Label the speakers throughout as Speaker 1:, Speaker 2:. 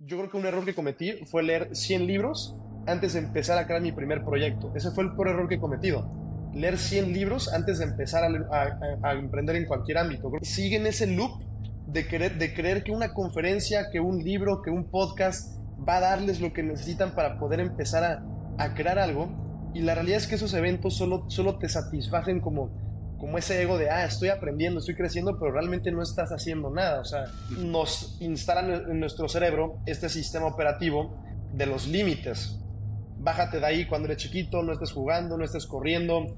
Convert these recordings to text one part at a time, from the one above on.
Speaker 1: Yo creo que un error que cometí fue leer 100 libros antes de empezar a crear mi primer proyecto. Ese fue el peor error que he cometido. Leer 100 libros antes de empezar a, emprender en cualquier ámbito. Sigue en ese loop de, querer, de creer que una conferencia, que un libro, que un podcast va a darles lo que necesitan para poder empezar a crear algo. Y la realidad es que esos eventos solo, solo te satisfacen como como ese ego de, ah, estoy aprendiendo, estoy creciendo, pero realmente no estás haciendo nada. O sea, nos instalan en nuestro cerebro este sistema operativo de los límites. Bájate de ahí cuando eres chiquito, no estés jugando, no estés corriendo,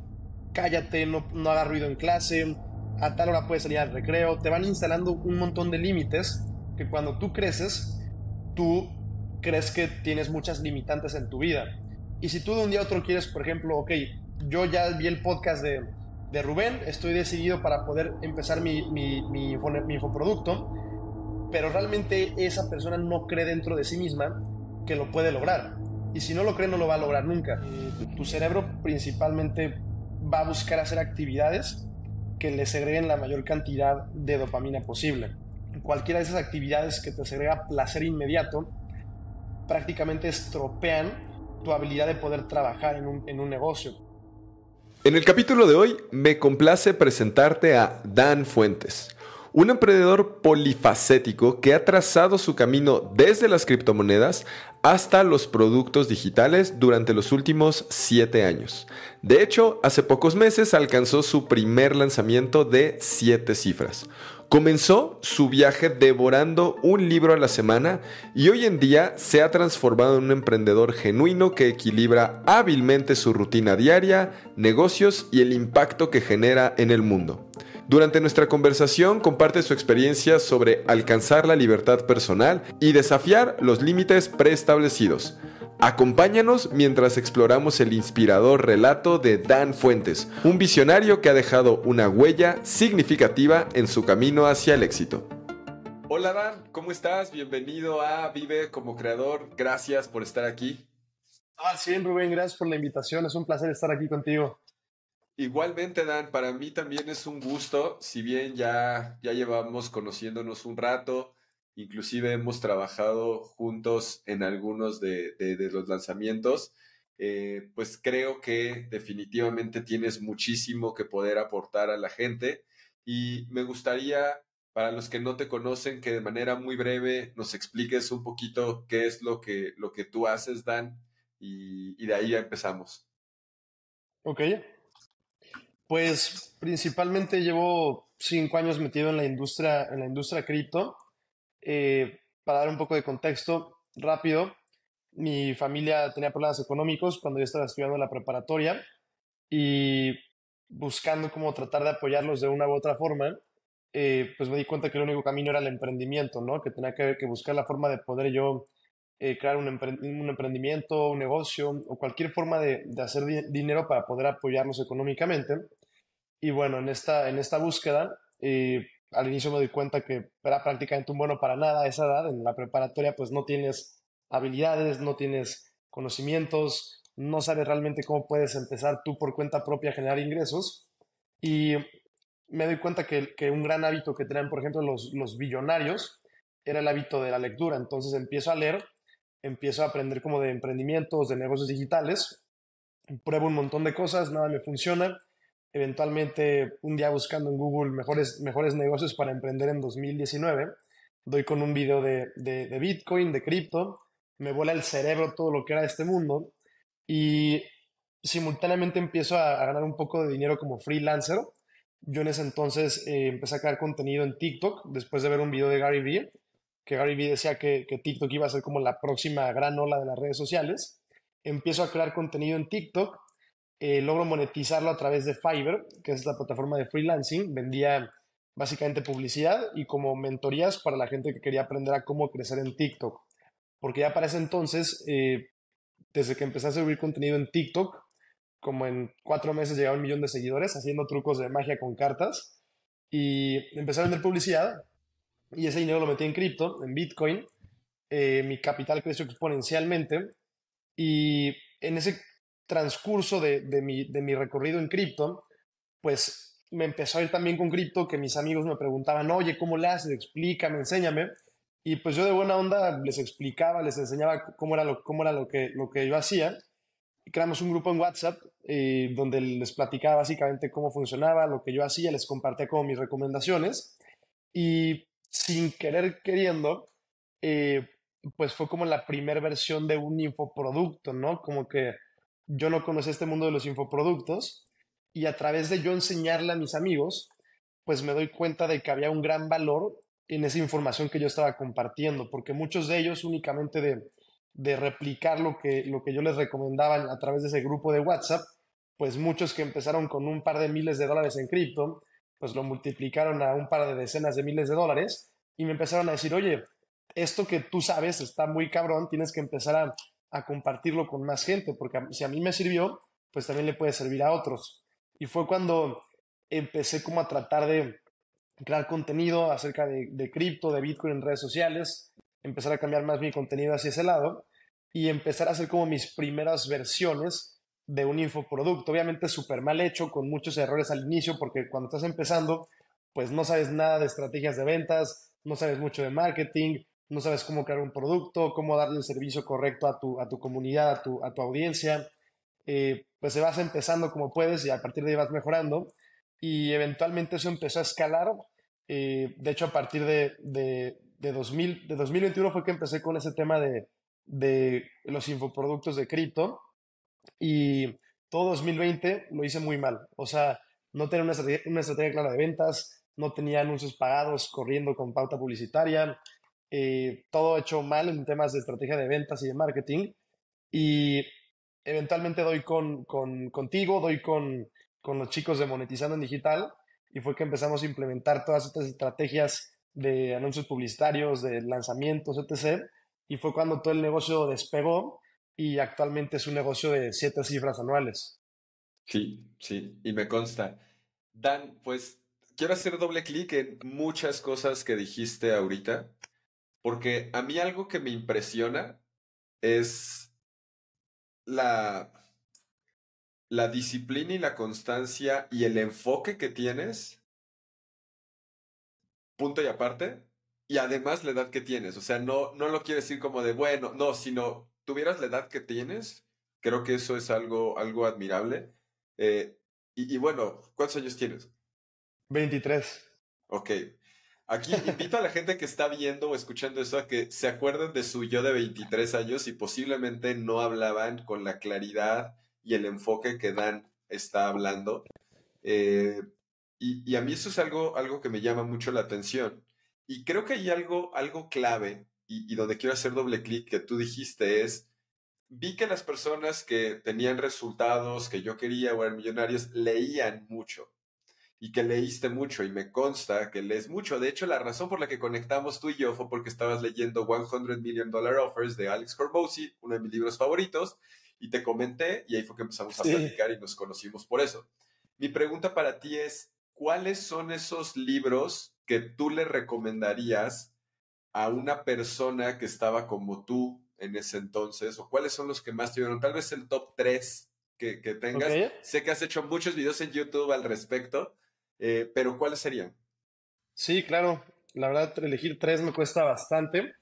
Speaker 1: cállate, no, no hagas ruido en clase, a tal hora puedes salir al recreo. Te van instalando un montón de límites que cuando tú creces, tú crees que tienes muchas limitantes en tu vida. Y si tú de un día a otro quieres, por ejemplo, ok, yo ya vi el podcast de de Rubén, estoy decidido para poder empezar mi, mi, mi, infoproducto, pero realmente esa persona no cree dentro de sí misma que lo puede lograr. Y si no lo cree, no lo va a lograr nunca. Tu cerebro principalmente va a buscar hacer actividades que le segreguen la mayor cantidad de dopamina posible. Cualquiera de esas actividades que te segrega placer inmediato prácticamente estropean tu habilidad de poder trabajar en un, en un negocio.
Speaker 2: En el capítulo de hoy me complace presentarte a Dan Fuentes, un emprendedor polifacético que ha trazado su camino desde las criptomonedas hasta los productos digitales durante los últimos 7 años. De hecho, hace pocos meses alcanzó su primer lanzamiento de 7 cifras. Comenzó su viaje devorando un libro a la semana y hoy en día se ha transformado en un emprendedor genuino que equilibra hábilmente su rutina diaria, negocios y el impacto que genera en el mundo. Durante nuestra conversación comparte su experiencia sobre alcanzar la libertad personal y desafiar los límites preestablecidos. Acompáñanos mientras exploramos el inspirador relato de Dan Fuentes, un visionario que ha dejado una huella significativa en su camino hacia el éxito. Hola Dan, ¿cómo estás? Bienvenido a Vive como creador. Gracias por estar aquí.
Speaker 1: Ah, sí, Rubén, gracias por la invitación. Es un placer estar aquí contigo.
Speaker 2: Igualmente, Dan, para mí también es un gusto, si bien ya, ya llevamos conociéndonos un rato, inclusive hemos trabajado juntos en algunos de, los lanzamientos, eh, pues creo que definitivamente tienes muchísimo que poder aportar a la gente y me gustaría, para los que no te conocen, que de manera muy breve nos expliques un poquito qué es lo que, lo que tú haces, Dan, y, y de ahí ya empezamos.
Speaker 1: Ok. Pues principalmente llevo cinco años metido en la industria, en la industria cripto. Eh, para dar un poco de contexto rápido, mi familia tenía problemas económicos cuando yo estaba estudiando la preparatoria y buscando cómo tratar de apoyarlos de una u otra forma, eh, pues me di cuenta que el único camino era el emprendimiento, ¿no? Que tenía que, buscar la forma de poder yo eh, crear un, emprendimiento, un negocio o cualquier forma de, hacer dinero para poder apoyarlos económicamente. Y bueno, en esta, en esta búsqueda, al inicio me doy cuenta que era prácticamente un bueno para nada a esa edad. En la preparatoria pues no tienes habilidades, no tienes conocimientos, no sabes realmente cómo puedes empezar tú por cuenta propia a generar ingresos. Y me doy cuenta que, que un gran hábito que tenían, por ejemplo, los, los billonarios era el hábito de la lectura. Entonces empiezo a leer, empiezo a aprender como de emprendimientos, de negocios digitales, pruebo un montón de cosas, nada me funciona eventualmente un día buscando en Google mejores, mejores negocios para emprender en 2019, doy con un video de, de, Bitcoin, de cripto, me vuela el cerebro todo lo que era este mundo y simultáneamente empiezo a, ganar un poco de dinero como freelancer. Yo en ese entonces eh, empecé a crear contenido en TikTok después de ver un video de Gary Vee, que Gary Vee decía que, que TikTok iba a ser como la próxima gran ola de las redes sociales. Empiezo a crear contenido en TikTok eh, logro monetizarlo a través de Fiverr, que es la plataforma de freelancing. Vendía básicamente publicidad y como mentorías para la gente que quería aprender a cómo crecer en TikTok. Porque ya para ese entonces, eh, desde que empecé a subir contenido en TikTok, como en cuatro meses llegaba un millón de seguidores haciendo trucos de magia con cartas y empecé a vender publicidad y ese dinero lo metí en cripto, en Bitcoin. Eh, mi capital creció exponencialmente y en ese transcurso de, mi, recorrido en cripto, pues me empezó a ir también con cripto, que mis amigos me preguntaban, oye, ¿cómo le haces? Explícame, enséñame. Y pues yo de buena onda les explicaba, les enseñaba cómo era lo, cómo era lo, que, yo hacía. Creamos un grupo en WhatsApp eh, donde les platicaba básicamente cómo funcionaba, lo que yo hacía, les compartía como mis recomendaciones. Y sin querer queriendo, eh, pues fue como la primera versión de un infoproducto, ¿no? Como que yo no conocía este mundo de los infoproductos y a través de yo enseñarle a mis amigos, pues me doy cuenta de que había un gran valor en esa información que yo estaba compartiendo, porque muchos de ellos únicamente de, replicar lo que, lo que yo les recomendaba a través de ese grupo de WhatsApp, pues muchos que empezaron con un par de miles de dólares en cripto, pues lo multiplicaron a un par de decenas de miles de dólares y me empezaron a decir, oye, esto que tú sabes está muy cabrón, tienes que empezar a, a compartirlo con más gente, porque si a mí me sirvió, pues también le puede servir a otros. Y fue cuando empecé como a tratar de crear contenido acerca de, cripto, de Bitcoin en redes sociales, empezar a cambiar más mi contenido hacia ese lado y empezar a hacer como mis primeras versiones de un infoproducto. Obviamente súper mal hecho, con muchos errores al inicio, porque cuando estás empezando, pues no sabes nada de estrategias de ventas, no sabes mucho de marketing, no sabes cómo crear un producto, cómo darle el servicio correcto a tu, a tu comunidad, a tu, a tu audiencia. Eh, pues se vas empezando como puedes y a partir de ahí vas mejorando y eventualmente eso empezó a escalar. Eh, de hecho, a partir de, de, de, 2000, de 2021 fue que empecé con ese tema de, de los infoproductos de cripto y todo 2020 lo hice muy mal. O sea, no tenía una estrategia, una estrategia clara de ventas, no tenía anuncios pagados corriendo con pauta publicitaria, eh, todo hecho mal en temas de estrategia de ventas y de marketing. Y eventualmente doy con, con, contigo, doy con, con los chicos de Monetizando en Digital y fue que empezamos a implementar todas estas estrategias de anuncios publicitarios, de lanzamientos, etc. Y fue cuando todo el negocio despegó y actualmente es un negocio de siete cifras anuales.
Speaker 2: Sí, sí, y me consta. Dan, pues quiero hacer doble clic en muchas cosas que dijiste ahorita, porque a mí algo que me impresiona es la, la disciplina y la constancia y el enfoque que tienes, punto y aparte, y además la edad que tienes. O sea, no, no lo quiero decir como de, bueno, no, sino tuvieras la edad que tienes, creo que eso es algo, algo admirable. Eh, y, y, bueno, ¿cuántos años tienes?
Speaker 1: 23.
Speaker 2: Ok. Aquí invito a la gente que está viendo o escuchando eso a que se acuerden de su yo de 23 años y posiblemente no hablaban con la claridad y el enfoque que Dan está hablando. Eh, y, a mí eso es algo, algo que me llama mucho la atención. Y creo que hay algo, algo clave y, donde quiero hacer doble clic que tú dijiste es, vi que las personas que tenían resultados que yo quería o eran millonarios leían mucho y que leíste mucho y me consta que lees mucho. De hecho, la razón por la que conectamos tú y yo fue porque estabas leyendo 100 Million Dollar Offers de Alex Corbosi, uno de mis libros favoritos, y te comenté y ahí fue que empezamos a platicar y nos conocimos por eso. Mi pregunta para ti es, ¿cuáles son esos libros que tú le recomendarías a una persona que estaba como tú en ese entonces? ¿O cuáles son los que más te dieron? Tal vez el top 3 que, que tengas. Sé que has hecho muchos videos en YouTube al respecto, eh, pero ¿cuáles serían?
Speaker 1: Sí, claro. La verdad, elegir tres me cuesta bastante,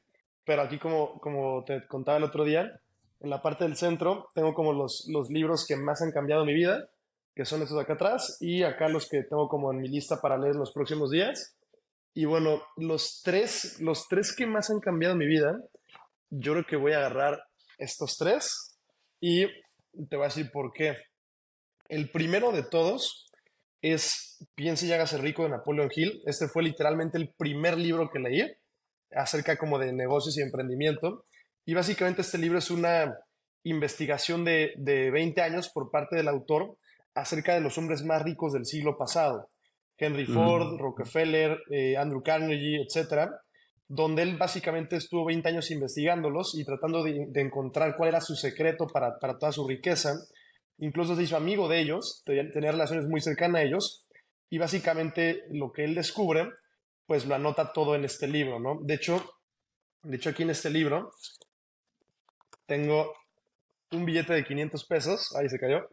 Speaker 1: pero aquí como, como te contaba el otro día, en la parte del centro tengo como los, los libros que más han cambiado mi vida, que son estos de acá atrás, y acá los que tengo como en mi lista para leer los próximos días. Y bueno, los tres, los tres que más han cambiado mi vida, yo creo que voy a agarrar estos tres y te voy a decir por qué. El primero de todos es Piense y hágase rico de Napoleon Hill. Este fue literalmente el primer libro que leí acerca como de negocios y emprendimiento. Y básicamente este libro es una investigación de, de 20 años por parte del autor acerca de los hombres más ricos del siglo pasado. Henry Ford, Rockefeller, eh, Andrew Carnegie, etcétera, donde él básicamente estuvo 20 años investigándolos y tratando de, encontrar cuál era su secreto para, para, toda su riqueza. Incluso se hizo amigo de ellos, tenía relaciones muy cercanas a ellos, y básicamente lo que él descubre, pues lo anota todo en este libro, ¿no? De hecho, de hecho aquí en este libro tengo un billete de 500 pesos, ahí se cayó.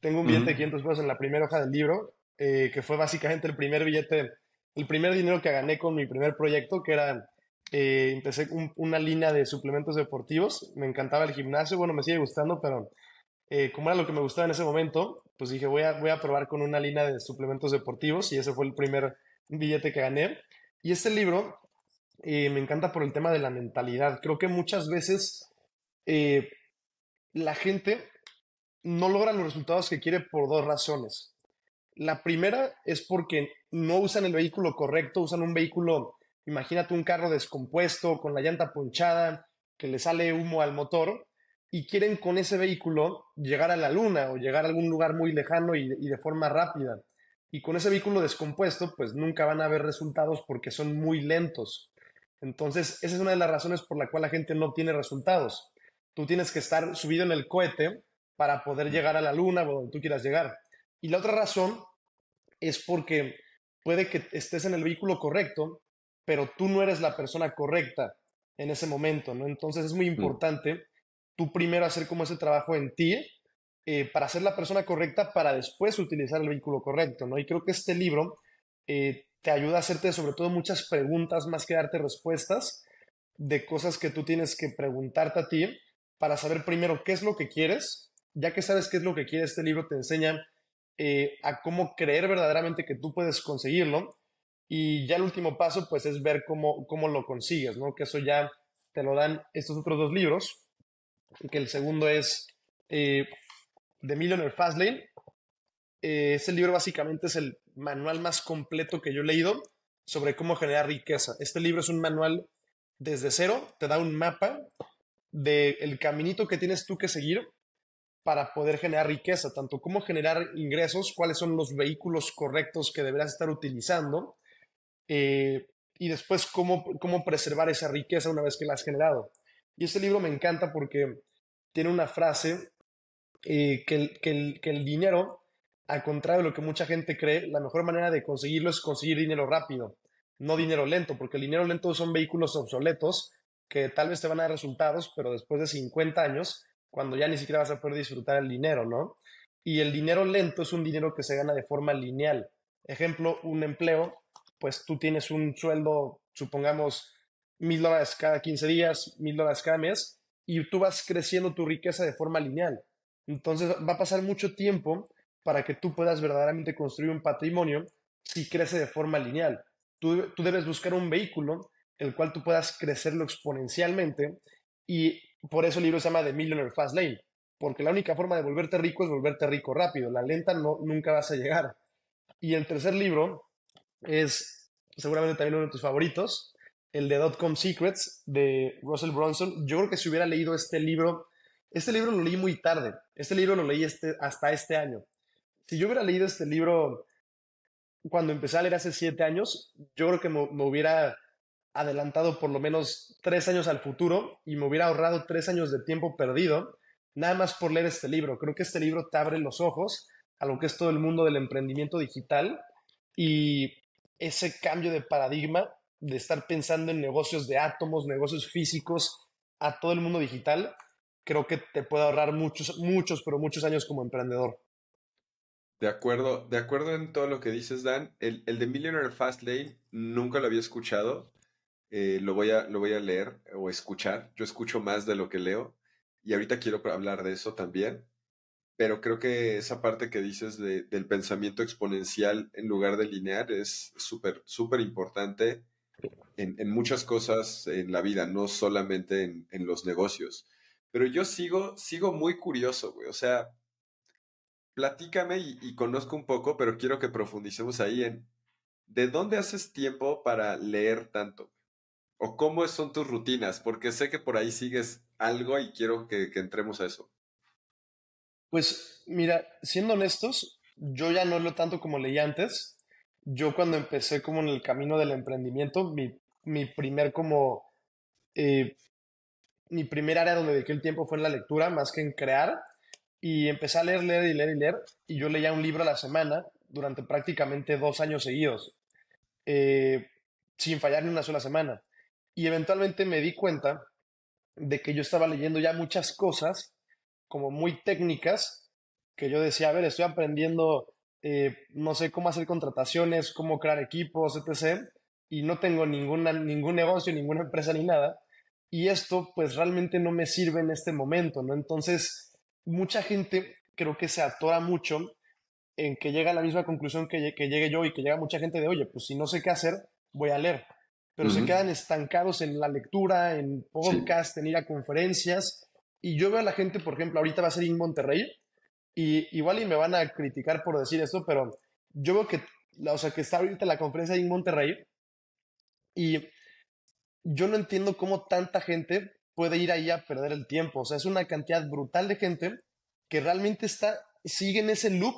Speaker 1: Tengo un billete de 500 pesos en la primera hoja del libro, eh, que fue básicamente el primer billete, el primer dinero que gané con mi primer proyecto, que era eh, empecé una línea de suplementos deportivos. Me encantaba el gimnasio, bueno, me sigue gustando, pero eh, como era lo que me gustaba en ese momento, pues dije, voy a, voy a probar con una línea de suplementos deportivos y ese fue el primer billete que gané. Y este libro eh, me encanta por el tema de la mentalidad. Creo que muchas veces la gente no logra los resultados que quiere por dos razones. La primera es porque no usan el vehículo correcto, usan un vehículo, imagínate un carro descompuesto, con la llanta ponchada, que le sale humo al motor, y quieren con ese vehículo llegar a la luna o llegar a algún lugar muy lejano y, y de forma rápida. Y con ese vehículo descompuesto, pues nunca van a ver resultados porque son muy lentos. Entonces, esa es una de las razones por la cual la gente no obtiene resultados. Tú tienes que estar subido en el cohete para poder llegar a la luna o donde tú quieras llegar. Y la otra razón es porque puede que estés en el vehículo correcto, pero tú no eres la persona correcta en ese momento, ¿no? Entonces es muy mm. Tú primero hacer como ese trabajo en ti eh, para ser la persona correcta para después utilizar el vehículo correcto, ¿no? Y creo que este libro eh, te ayuda a hacerte sobre todo muchas preguntas más que darte respuestas de cosas que tú tienes que preguntarte a ti para saber primero qué es lo que quieres. Ya que sabes qué es lo que quieres, este libro te enseña eh, a cómo creer verdaderamente que tú puedes conseguirlo. Y ya el último paso, pues, es ver cómo, cómo lo consigues, ¿no? Que eso ya te lo dan estos otros dos libros. Que el segundo es eh, The Millionaire Fastlane. Eh, ese libro básicamente es el manual más completo que yo he leído sobre cómo generar riqueza. Este libro es un manual desde cero, te da un mapa del caminito que tienes tú que seguir para poder generar riqueza, tanto cómo generar ingresos, cuáles son los vehículos correctos que deberás estar utilizando eh, y después cómo, cómo preservar esa riqueza una vez que la has generado. Y este libro me encanta porque tiene una frase eh, que, el, que, el, que el dinero, al contrario de lo que mucha gente cree, la mejor manera de conseguirlo es conseguir dinero rápido, no dinero lento, porque el dinero lento son vehículos obsoletos que tal vez te van a dar resultados, pero después de 50 años cuando ya ni siquiera vas a poder disfrutar el dinero, ¿no? Y el dinero lento es un dinero que se gana de forma lineal. Ejemplo, un empleo, pues tú tienes un sueldo, supongamos, mil dólares cada 15 días, mil dólares cada mes, y tú vas creciendo tu riqueza de forma lineal. Entonces va a pasar mucho tiempo para que tú puedas verdaderamente construir un patrimonio si crece de forma lineal. Tú, tú debes buscar un vehículo el cual tú puedas crecerlo exponencialmente y por eso el libro se llama The Millionaire Fast Lane, porque la única forma de volverte rico es volverte rico rápido, la lenta no, nunca vas a llegar. Y el tercer libro es seguramente también uno de tus favoritos, el de Dotcom Secrets de Russell Brunson. Yo creo que si hubiera leído este libro, este libro lo leí muy tarde, este libro lo leí este, hasta este año. Si yo hubiera leído este libro cuando empecé a leer hace siete años, yo creo que me hubiera adelantado por lo menos tres años al futuro y me hubiera ahorrado tres años de tiempo perdido, nada más por leer este libro. Creo que este libro te abre los ojos a lo que es todo el mundo del emprendimiento digital y ese cambio de paradigma de estar pensando en negocios de átomos, negocios físicos, a todo el mundo digital, creo que te puede ahorrar muchos, muchos, pero muchos años como emprendedor.
Speaker 2: De acuerdo, de acuerdo en todo lo que dices, Dan. El, el de Millionaire Fast Lane nunca lo había escuchado. Eh, lo, voy a, lo voy a leer o escuchar. Yo escucho más de lo que leo y ahorita quiero hablar de eso también. Pero creo que esa parte que dices del pensamiento exponencial en lugar de lineal es súper, súper importante en, muchas cosas en la vida, no solamente en, en los negocios. Pero yo sigo, sigo muy curioso, güey. O sea, platícame y, conozco un poco, pero quiero que profundicemos ahí en ¿de dónde haces tiempo para leer tanto? ¿O cómo son tus rutinas? Porque sé que por ahí sigues algo y quiero que, entremos a eso.
Speaker 1: Pues mira, siendo honestos, yo ya no leo tanto como leí antes. Yo cuando empecé como en el camino del emprendimiento, mi, mi primer como... Eh, mi primer área donde dediqué el tiempo fue en la lectura, más que en crear. Y empecé a leer, leer y leer y leer. Y yo leía un libro a la semana durante prácticamente dos años seguidos, eh, sin fallar ni una sola semana. Y eventualmente me di cuenta de que yo estaba leyendo ya muchas cosas como muy técnicas que yo decía, a ver, estoy aprendiendo, eh, no sé cómo hacer contrataciones, cómo crear equipos, etc. y no tengo ninguna, ningún negocio, ninguna empresa ni nada. Y esto pues realmente no me sirve en este momento, ¿no? Entonces, mucha gente creo que se atora mucho en que llega a la misma conclusión que, que llegue yo y que llega mucha gente de, oye, pues si no sé qué hacer, voy a leer. Pero se quedan estancados en la lectura, en podcast, en ir a conferencias. Y yo veo a la gente, por ejemplo, ahorita va a ser en Monterrey, y igual y me van a criticar por decir esto, pero yo veo que, o sea, que está ahorita la conferencia en Monterrey, y yo no entiendo cómo tanta gente puede ir ahí a perder el tiempo. O sea, es una cantidad brutal de gente que realmente está, sigue en ese loop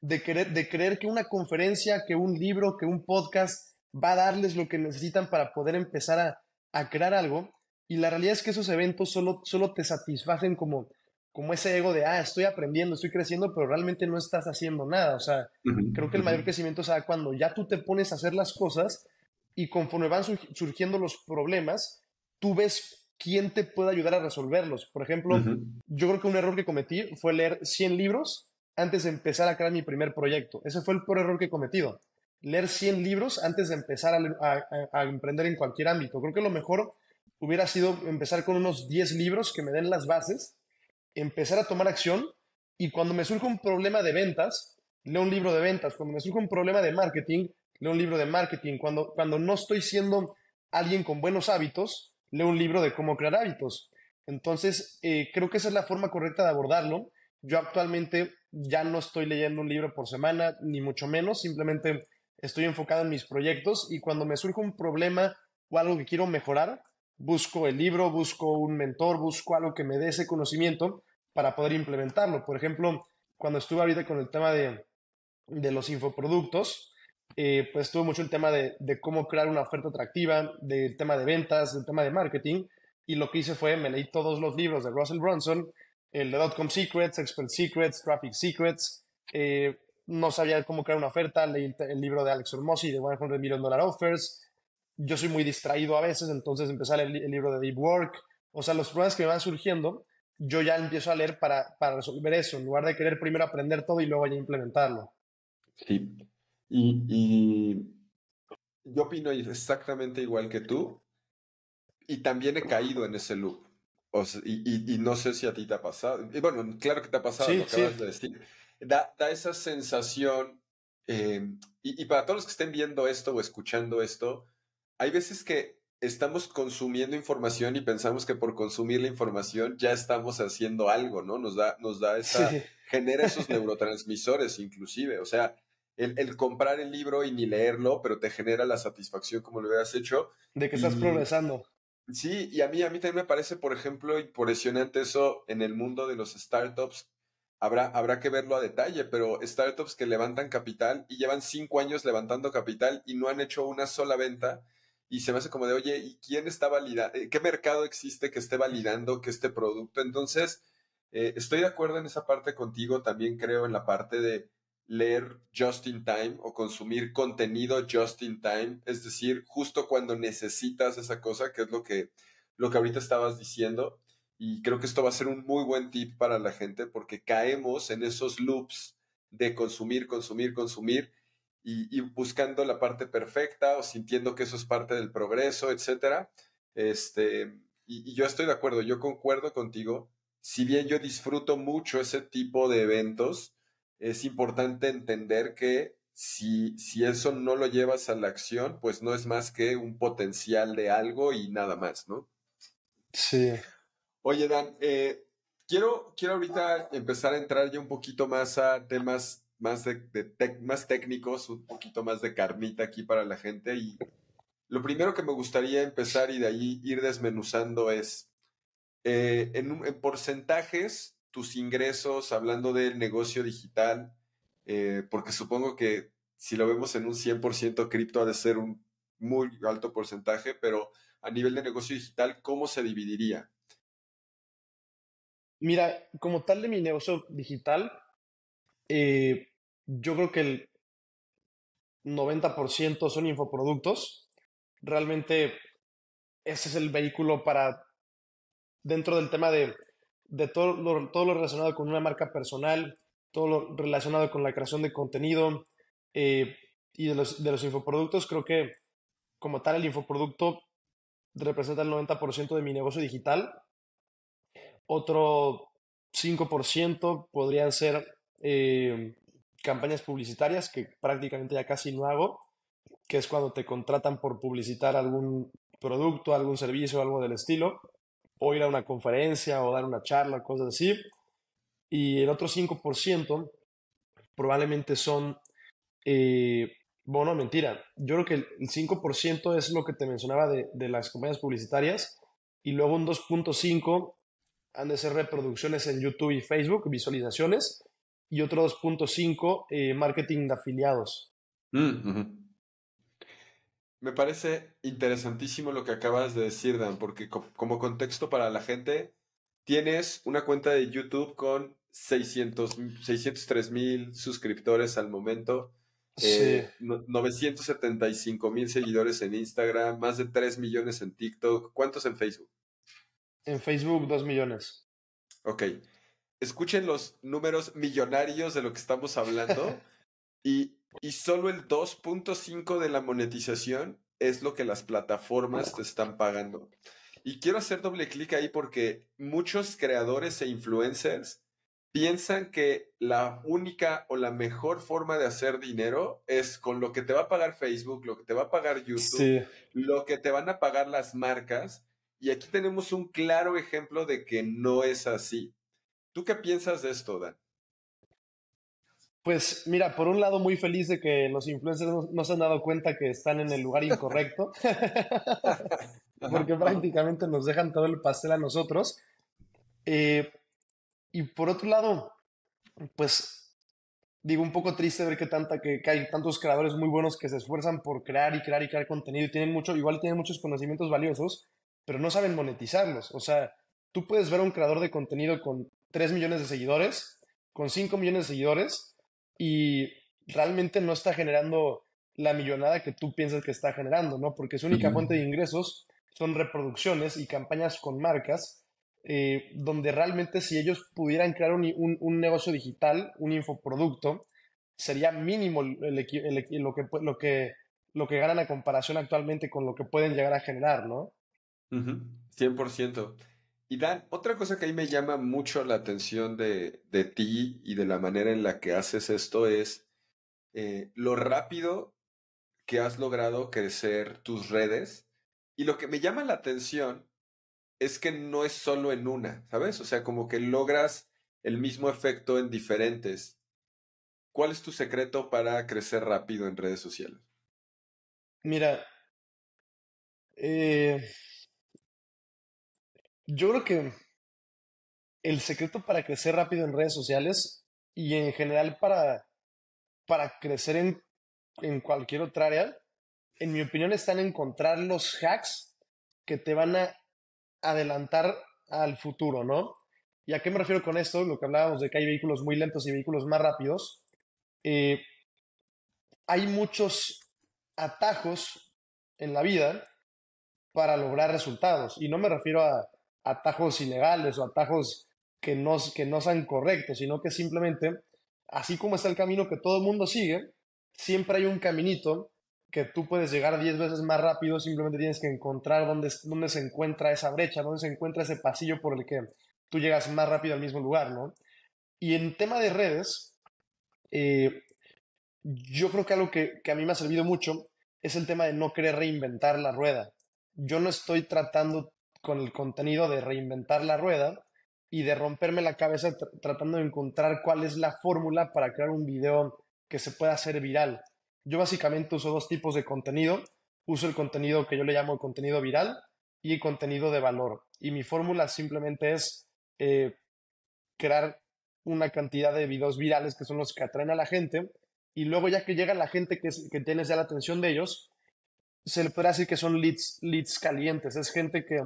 Speaker 1: de, querer, de creer que una conferencia, que un libro, que un podcast va a darles lo que necesitan para poder empezar a, a crear algo. Y la realidad es que esos eventos solo, solo te satisfacen como, como ese ego de, ah, estoy aprendiendo, estoy creciendo, pero realmente no estás haciendo nada. O sea, creo que el mayor crecimiento se da cuando ya tú te pones a hacer las cosas y conforme van surgiendo los problemas, tú ves quién te puede ayudar a resolverlos. Por ejemplo, yo creo que un error que cometí fue leer 100 libros antes de empezar a crear mi primer proyecto. Ese fue el peor error que he cometido. Leer 100 libros antes de empezar a, emprender en cualquier ámbito. Creo que lo mejor hubiera sido empezar con unos 10 libros que me den las bases, empezar a tomar acción y cuando me surja un problema de ventas, leo un libro de ventas. Cuando me surja un problema de marketing, leo un libro de marketing. Cuando, cuando no estoy siendo alguien con buenos hábitos, leo un libro de cómo crear hábitos. Entonces, eh, creo que esa es la forma correcta de abordarlo. Yo actualmente ya no estoy leyendo un libro por semana, ni mucho menos, simplemente estoy enfocado en mis proyectos y cuando me surge un problema o algo que quiero mejorar, busco el libro, busco un mentor, busco algo que me dé ese conocimiento para poder implementarlo. Por ejemplo, cuando estuve ahorita con el tema de, de los infoproductos, eh, pues tuve mucho el tema de, de, cómo crear una oferta atractiva, del tema de ventas, del tema de marketing, y lo que hice fue, me leí todos los libros de Russell Brunson, el de Dotcom Secrets, Expert Secrets, Traffic Secrets, eh, no sabía cómo crear una oferta, leí el, libro de Alex Hormozzi de 100 Million Dollar Offers, yo soy muy distraído a veces, entonces empecé a leer el, libro de Deep Work, o sea, los problemas que me van surgiendo, yo ya empiezo a leer para, para resolver eso, en lugar de querer primero aprender todo y luego ya implementarlo.
Speaker 2: Sí, y, yo opino exactamente igual que tú. Y también he caído en ese loop. y, no sé si a ti te ha pasado. Y bueno, claro que te ha pasado, lo acabas de decir. Da, esa sensación. Em, y, para todos los que estén viendo esto o escuchando esto, hay veces que estamos consumiendo información y pensamos que por consumir la información ya estamos haciendo algo, ¿no? Nos da, nos da esa, genera esos neurotransmisores inclusive. O sea, el, comprar el libro y ni leerlo, pero te genera la satisfacción como lo hubieras hecho.
Speaker 1: De que estás progresando.
Speaker 2: Sí, y a mí, a mí también me parece, por ejemplo, impresionante eso en el mundo de los startups. Habrá, habrá que verlo a detalle, pero startups que levantan capital y llevan cinco años levantando capital y no han hecho una sola venta. Y se me hace como de, oye, ¿y quién está validando? ¿Qué mercado existe que esté validando que este producto? Entonces, eh, estoy de acuerdo en esa parte contigo. También creo en la parte de leer just in time o consumir contenido just in time, es decir, justo cuando necesitas esa cosa, que es lo que, lo que ahorita estabas diciendo. Y creo que esto va a ser un muy buen tip para la gente porque caemos en esos loops de consumir, consumir, consumir y, buscando la parte perfecta o sintiendo que eso es parte del progreso, etcétera. Este, y, y yo estoy de acuerdo, yo concuerdo contigo. Si bien yo disfruto mucho ese tipo de eventos, es importante entender que si, si eso no lo llevas a la acción, pues no es más que un potencial de algo y nada más, ¿no?
Speaker 1: Sí.
Speaker 2: Oye, Dan, eh, quiero, quiero ahorita empezar a entrar ya un poquito más a temas más, de, más técnicos, un poquito más de carnita aquí para la gente. Y lo primero que me gustaría empezar y de ahí ir desmenuzando es, eh, en, en porcentajes, tus ingresos, hablando del negocio digital, eh, porque supongo que si lo vemos en un 100% cripto ha de ser un muy alto porcentaje, pero a nivel de negocio digital, ¿cómo se dividiría?
Speaker 1: Mira, como tal de mi negocio digital, eh, yo creo que el 90% son infoproductos. Realmente ese es el vehículo para, dentro del tema de de todo lo, todo lo relacionado con una marca personal, todo lo relacionado con la creación de contenido eh, y de los, de los infoproductos, creo que como tal el infoproducto representa el 90% de mi negocio digital. Otro 5% podrían ser eh, campañas publicitarias, que prácticamente ya casi no hago, que es cuando te contratan por publicitar algún producto, algún servicio, algo del estilo, o ir a una conferencia o dar una charla, cosas así. Y el otro 5% probablemente son, eh, bueno, mentira, yo creo que el 5% es lo que te mencionaba de, de las compañías publicitarias y luego un 2.5 han de ser reproducciones en YouTube y Facebook, visualizaciones, y otro 2.5 eh, marketing de afiliados.
Speaker 2: Mm, Me parece interesantísimo lo que acabas de decir, Dan, porque como contexto para la gente, tienes una cuenta de YouTube con 600, 603 mil suscriptores al momento.
Speaker 1: Sí.
Speaker 2: 975 eh, mil seguidores en Instagram, más de 3 millones en TikTok. ¿Cuántos en Facebook?
Speaker 1: En Facebook, 2 millones.
Speaker 2: Ok. Escuchen los números millonarios de lo que estamos hablando. y, y solo el 2.5 de la monetización es lo que las plataformas te están pagando. Y quiero hacer doble clic ahí porque muchos creadores e influencers piensan que la única o la mejor forma de hacer dinero es con lo que te va a pagar Facebook, lo que te va a pagar YouTube, lo que te van a pagar las marcas. Y aquí tenemos un claro ejemplo de que no es así. ¿Tú qué piensas de esto, Dan?
Speaker 1: Pues mira, por un lado muy feliz de que los influencers no, se han dado cuenta que están en el lugar incorrecto, porque prácticamente nos dejan todo el pastel a nosotros. Eh, y por otro lado, pues digo, un poco triste ver que, tanta, que, hay tantos creadores muy buenos que se esfuerzan por crear y crear y crear contenido y tienen mucho, igual tienen muchos conocimientos valiosos, pero no saben monetizarlos. O sea, tú puedes ver a un creador de contenido con 3 millones de seguidores, con 5 millones de seguidores y realmente no está generando la millonada que tú piensas que está generando, ¿no? Porque su única fuente de ingresos son reproducciones y campañas con marcas eh, donde realmente si ellos pudieran crear un, un, negocio digital, un infoproducto, sería mínimo el, lo, que, lo, que, lo que ganan a comparación actualmente con lo que pueden llegar a generar, ¿no?
Speaker 2: 100%. Y Dan, otra cosa que ahí me llama mucho la atención de, de ti y de la manera en la que haces esto es eh, lo rápido que has logrado crecer tus redes. Y lo que me llama la atención es que no es solo en una, ¿sabes? O sea, como que logras el mismo efecto en diferentes. ¿Cuál es tu secreto para crecer rápido en redes sociales?
Speaker 1: Mira, eh, yo creo que el secreto para crecer rápido en redes sociales y en general para, para crecer en, en cualquier otra área, en mi opinión, está en encontrar los hacks que te van a adelantar al futuro, ¿no? ¿Y a qué me refiero con esto? Lo que hablábamos de que hay vehículos muy lentos y vehículos más rápidos. Eh, hay muchos atajos en la vida para lograr resultados. Y no me refiero a atajos ilegales o atajos que no, que no sean correctos, sino que simplemente, así como está el camino que todo el mundo sigue, siempre hay un caminito que tú puedes llegar 10 veces más rápido, simplemente tienes que encontrar dónde, dónde se encuentra esa brecha, dónde se encuentra ese pasillo por el que tú llegas más rápido al mismo lugar, ¿no? Y en tema de redes, eh, yo creo que algo que, que, a mí me ha servido mucho es el tema de no querer reinventar la rueda. Yo no estoy tratando con el contenido de reinventar la rueda y de romperme la cabeza tratando de encontrar cuál es la fórmula para crear un video que se pueda hacer viral. Yo básicamente uso dos tipos de contenido. Uso el contenido que yo le llamo contenido viral y el contenido de valor. Y mi fórmula simplemente es eh, crear una cantidad de videos virales que son los que atraen a la gente. Y luego ya que llega la gente que, que ya la atención de ellos, se le puede decir que son leads, leads calientes. Es gente que,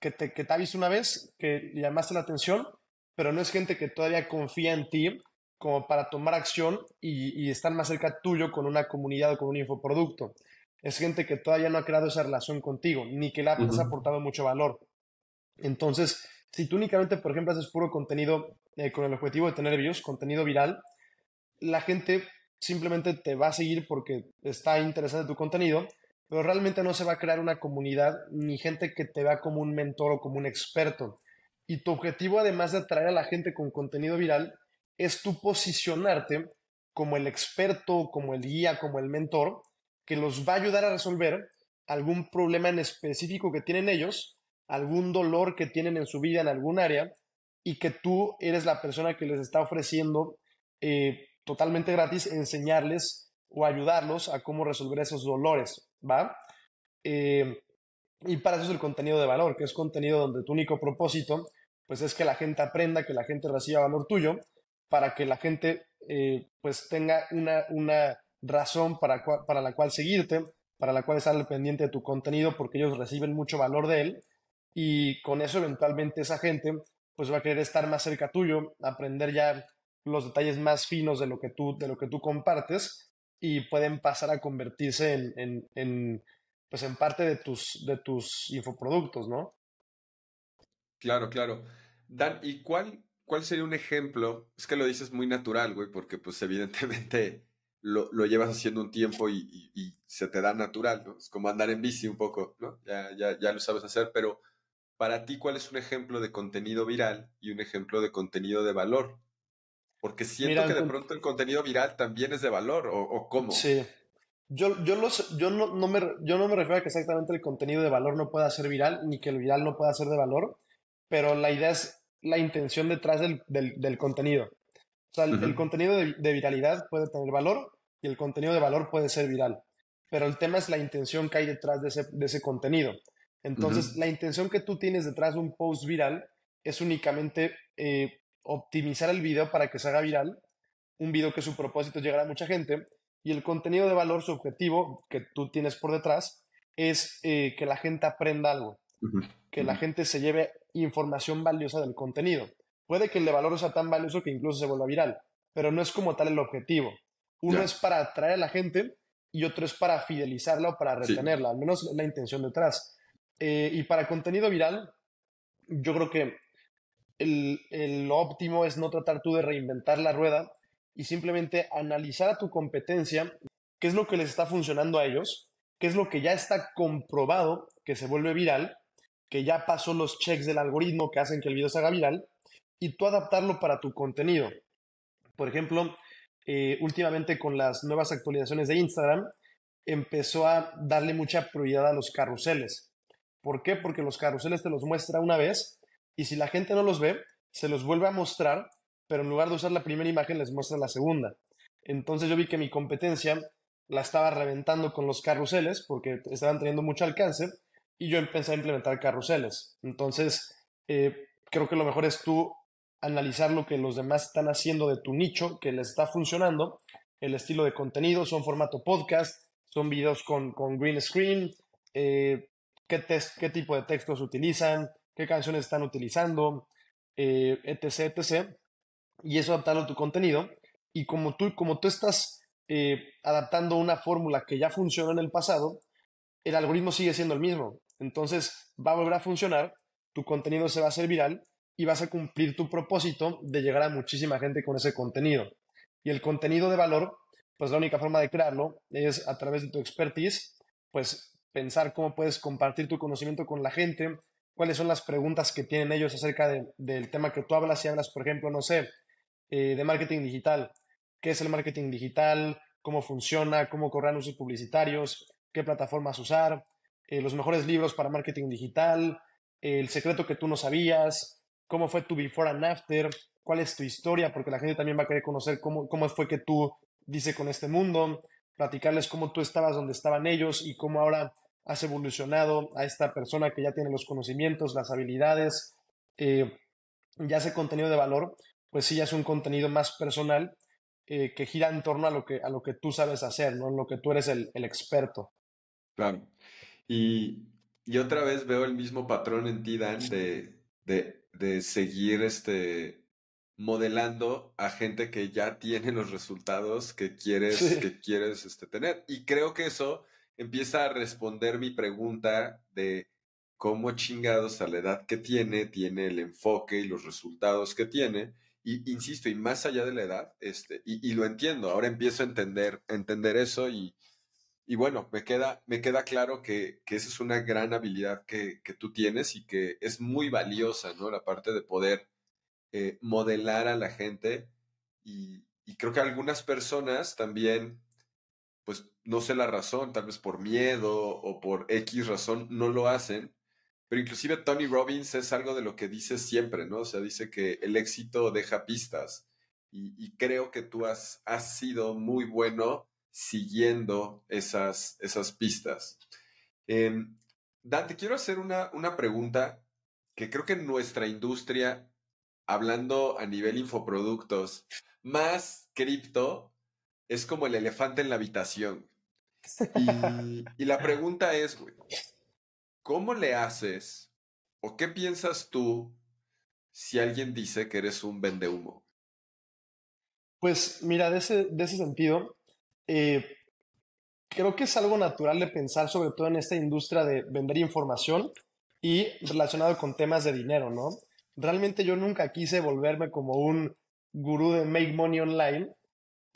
Speaker 1: que, te, que te ha visto una vez, que llamaste la atención, pero no es gente que todavía confía en ti como para tomar acción y, y, estar más cerca tuyo con una comunidad o con un infoproducto. Es gente que todavía no ha creado esa relación contigo, ni que le has aportado mucho valor. Entonces, si tú únicamente, por ejemplo, haces puro contenido eh, con el objetivo de tener views, contenido viral, la gente simplemente te va a seguir porque está interesada en tu contenido, pero realmente no se va a crear una comunidad ni gente que te vea como un mentor o como un experto. Y tu objetivo, además de atraer a la gente con contenido viral, es tu posicionarte como el experto, como el guía, como el mentor, que los va a ayudar a resolver algún problema en específico que tienen ellos, algún dolor que tienen en su vida en algún área, y que tú eres la persona que les está ofreciendo eh, totalmente gratis enseñarles o ayudarlos a cómo resolver esos dolores, ¿va? Eh, y para eso es el contenido de valor, que es contenido donde tu único propósito, pues es que la gente aprenda, que la gente reciba valor tuyo, para que la gente, eh, pues tenga una, una razón para, para la cual seguirte, para la cual estar pendiente de tu contenido, porque ellos reciben mucho valor de él, y con eso eventualmente esa gente, pues va a querer estar más cerca tuyo, aprender ya los detalles más finos de lo que tú, de lo que tú compartes, y pueden pasar a convertirse en, en, pues en parte de tus, de tus infoproductos, ¿no?
Speaker 2: Claro, claro. Dan, ¿y cuál, cuál sería un ejemplo? Es que lo dices muy natural, güey, porque pues evidentemente lo, lo llevas haciendo un tiempo y, y, se te da natural, ¿no? Es como andar en bici un poco, ¿no? Ya, ya, ya lo sabes hacer, pero para ti, ¿cuál es un ejemplo de contenido viral y un ejemplo de contenido de valor? Porque siento que de pronto el contenido viral también es de valor, ¿o, cómo?
Speaker 1: Sí. Yo, yo, los, yo, no, no me, yo no me refiero a que exactamente el contenido de valor no pueda ser viral, ni que el viral no pueda ser de valor, pero la idea es la intención detrás del, del, contenido. O sea, el, contenido de, viralidad puede tener valor y el contenido de valor puede ser viral, pero el tema es la intención que hay detrás de ese, de ese contenido. Entonces, la intención que tú tienes detrás de un post viral es únicamente eh, optimizar el video para que se haga viral, un video que su propósito es llegar a mucha gente, y el contenido de valor, su objetivo que tú tienes por detrás, es eh, que la gente aprenda algo, que la gente se lleve información valiosa del contenido. Puede que el de valor sea tan valioso que incluso se vuelva viral, pero no es como tal el objetivo. Uno es para atraer a la gente y otro es para fidelizarla o para retenerla, al menos la intención detrás. Eh, y para contenido viral, yo creo que el, óptimo es no tratar tú de reinventar la rueda y simplemente analizar a tu competencia qué es lo que les está funcionando a ellos, qué es lo que ya está comprobado que se vuelve viral, que ya pasó los checks del algoritmo que hacen que el video se haga viral, y tú adaptarlo para tu contenido. Por ejemplo, eh, últimamente con las nuevas actualizaciones de Instagram, empezó a darle mucha prioridad a los carruseles. ¿Por qué? Porque los carruseles te los muestra una vez y si la gente no los ve, se los vuelve a mostrar, pero en lugar de usar la primera imagen les muestra la segunda. Entonces yo vi que mi competencia la estaba reventando con los carruseles porque estaban teniendo mucho alcance y yo empecé a implementar carruseles. Entonces eh, creo que lo mejor es tú analizar lo que los demás están haciendo de tu nicho, que les está funcionando, el estilo de contenido, son formato podcast, son videos con, green screen, eh, qué, qué tipo de textos utilizan, qué canciones están utilizando, eh, etc, etc. Y eso adaptarlo a tu contenido. Y como tú, como tú estás eh, adaptando una fórmula que ya funcionó en el pasado, el algoritmo sigue siendo el mismo. Entonces va a volver a funcionar, tu contenido se va a hacer viral y vas a cumplir tu propósito de llegar a muchísima gente con ese contenido. Y el contenido de valor, pues la única forma de crearlo es a través de tu expertise, pues pensar cómo puedes compartir tu conocimiento con la gente, cuáles son las preguntas que tienen ellos acerca del tema que tú hablas. Si hablas, por ejemplo, no sé, eh, de marketing digital, qué es el marketing digital, cómo funciona, cómo correr anuncios publicitarios, qué plataformas usar, eh, los mejores libros para marketing digital, el secreto que tú no sabías, cómo fue tu before and after, cuál es tu historia, porque la gente también va a querer conocer cómo, cómo fue que tú dice con este mundo, platicarles cómo tú estabas donde estaban ellos y cómo ahora has evolucionado a esta persona que ya tiene los conocimientos, las habilidades, eh, ya ese contenido de valor, pues sí, ya es un contenido más personal eh, que gira en torno a lo que, a lo que tú sabes hacer, ¿no? En lo que tú eres el, experto.
Speaker 2: Claro. Y, otra vez veo el mismo patrón en ti, Dan, de, de, seguir este, modelando a gente que ya tiene los resultados que quieres, que quieres este, tener. Y creo que eso empieza a responder mi pregunta de cómo chingados a la edad que tiene, tiene el enfoque y los resultados que tiene. Y insisto, y más allá de la edad, este, y, lo entiendo, ahora empiezo a entender, entender eso y, y bueno, me queda, me queda claro que, esa es una gran habilidad que, tú tienes y que es muy valiosa, ¿no? La parte de poder eh, modelar a la gente y, creo que algunas personas también, pues no sé la razón, tal vez por miedo o por X razón, no lo hacen. Pero inclusive Tony Robbins es algo de lo que dice siempre, ¿no? O sea, dice que el éxito deja pistas. Y, creo que tú has, has sido muy bueno siguiendo esas, esas pistas. Eh, Dan, te quiero hacer una, una pregunta que creo que nuestra industria, hablando a nivel infoproductos, más cripto, es como el elefante en la habitación. Y, y la pregunta es, ¿cómo le haces o qué piensas tú si alguien dice que eres un vendehumo?
Speaker 1: Pues mira, de ese, de ese sentido, eh, creo que es algo natural de pensar, sobre todo en esta industria de vender información y relacionado con temas de dinero, ¿no? Realmente yo nunca quise volverme como un gurú de make money online,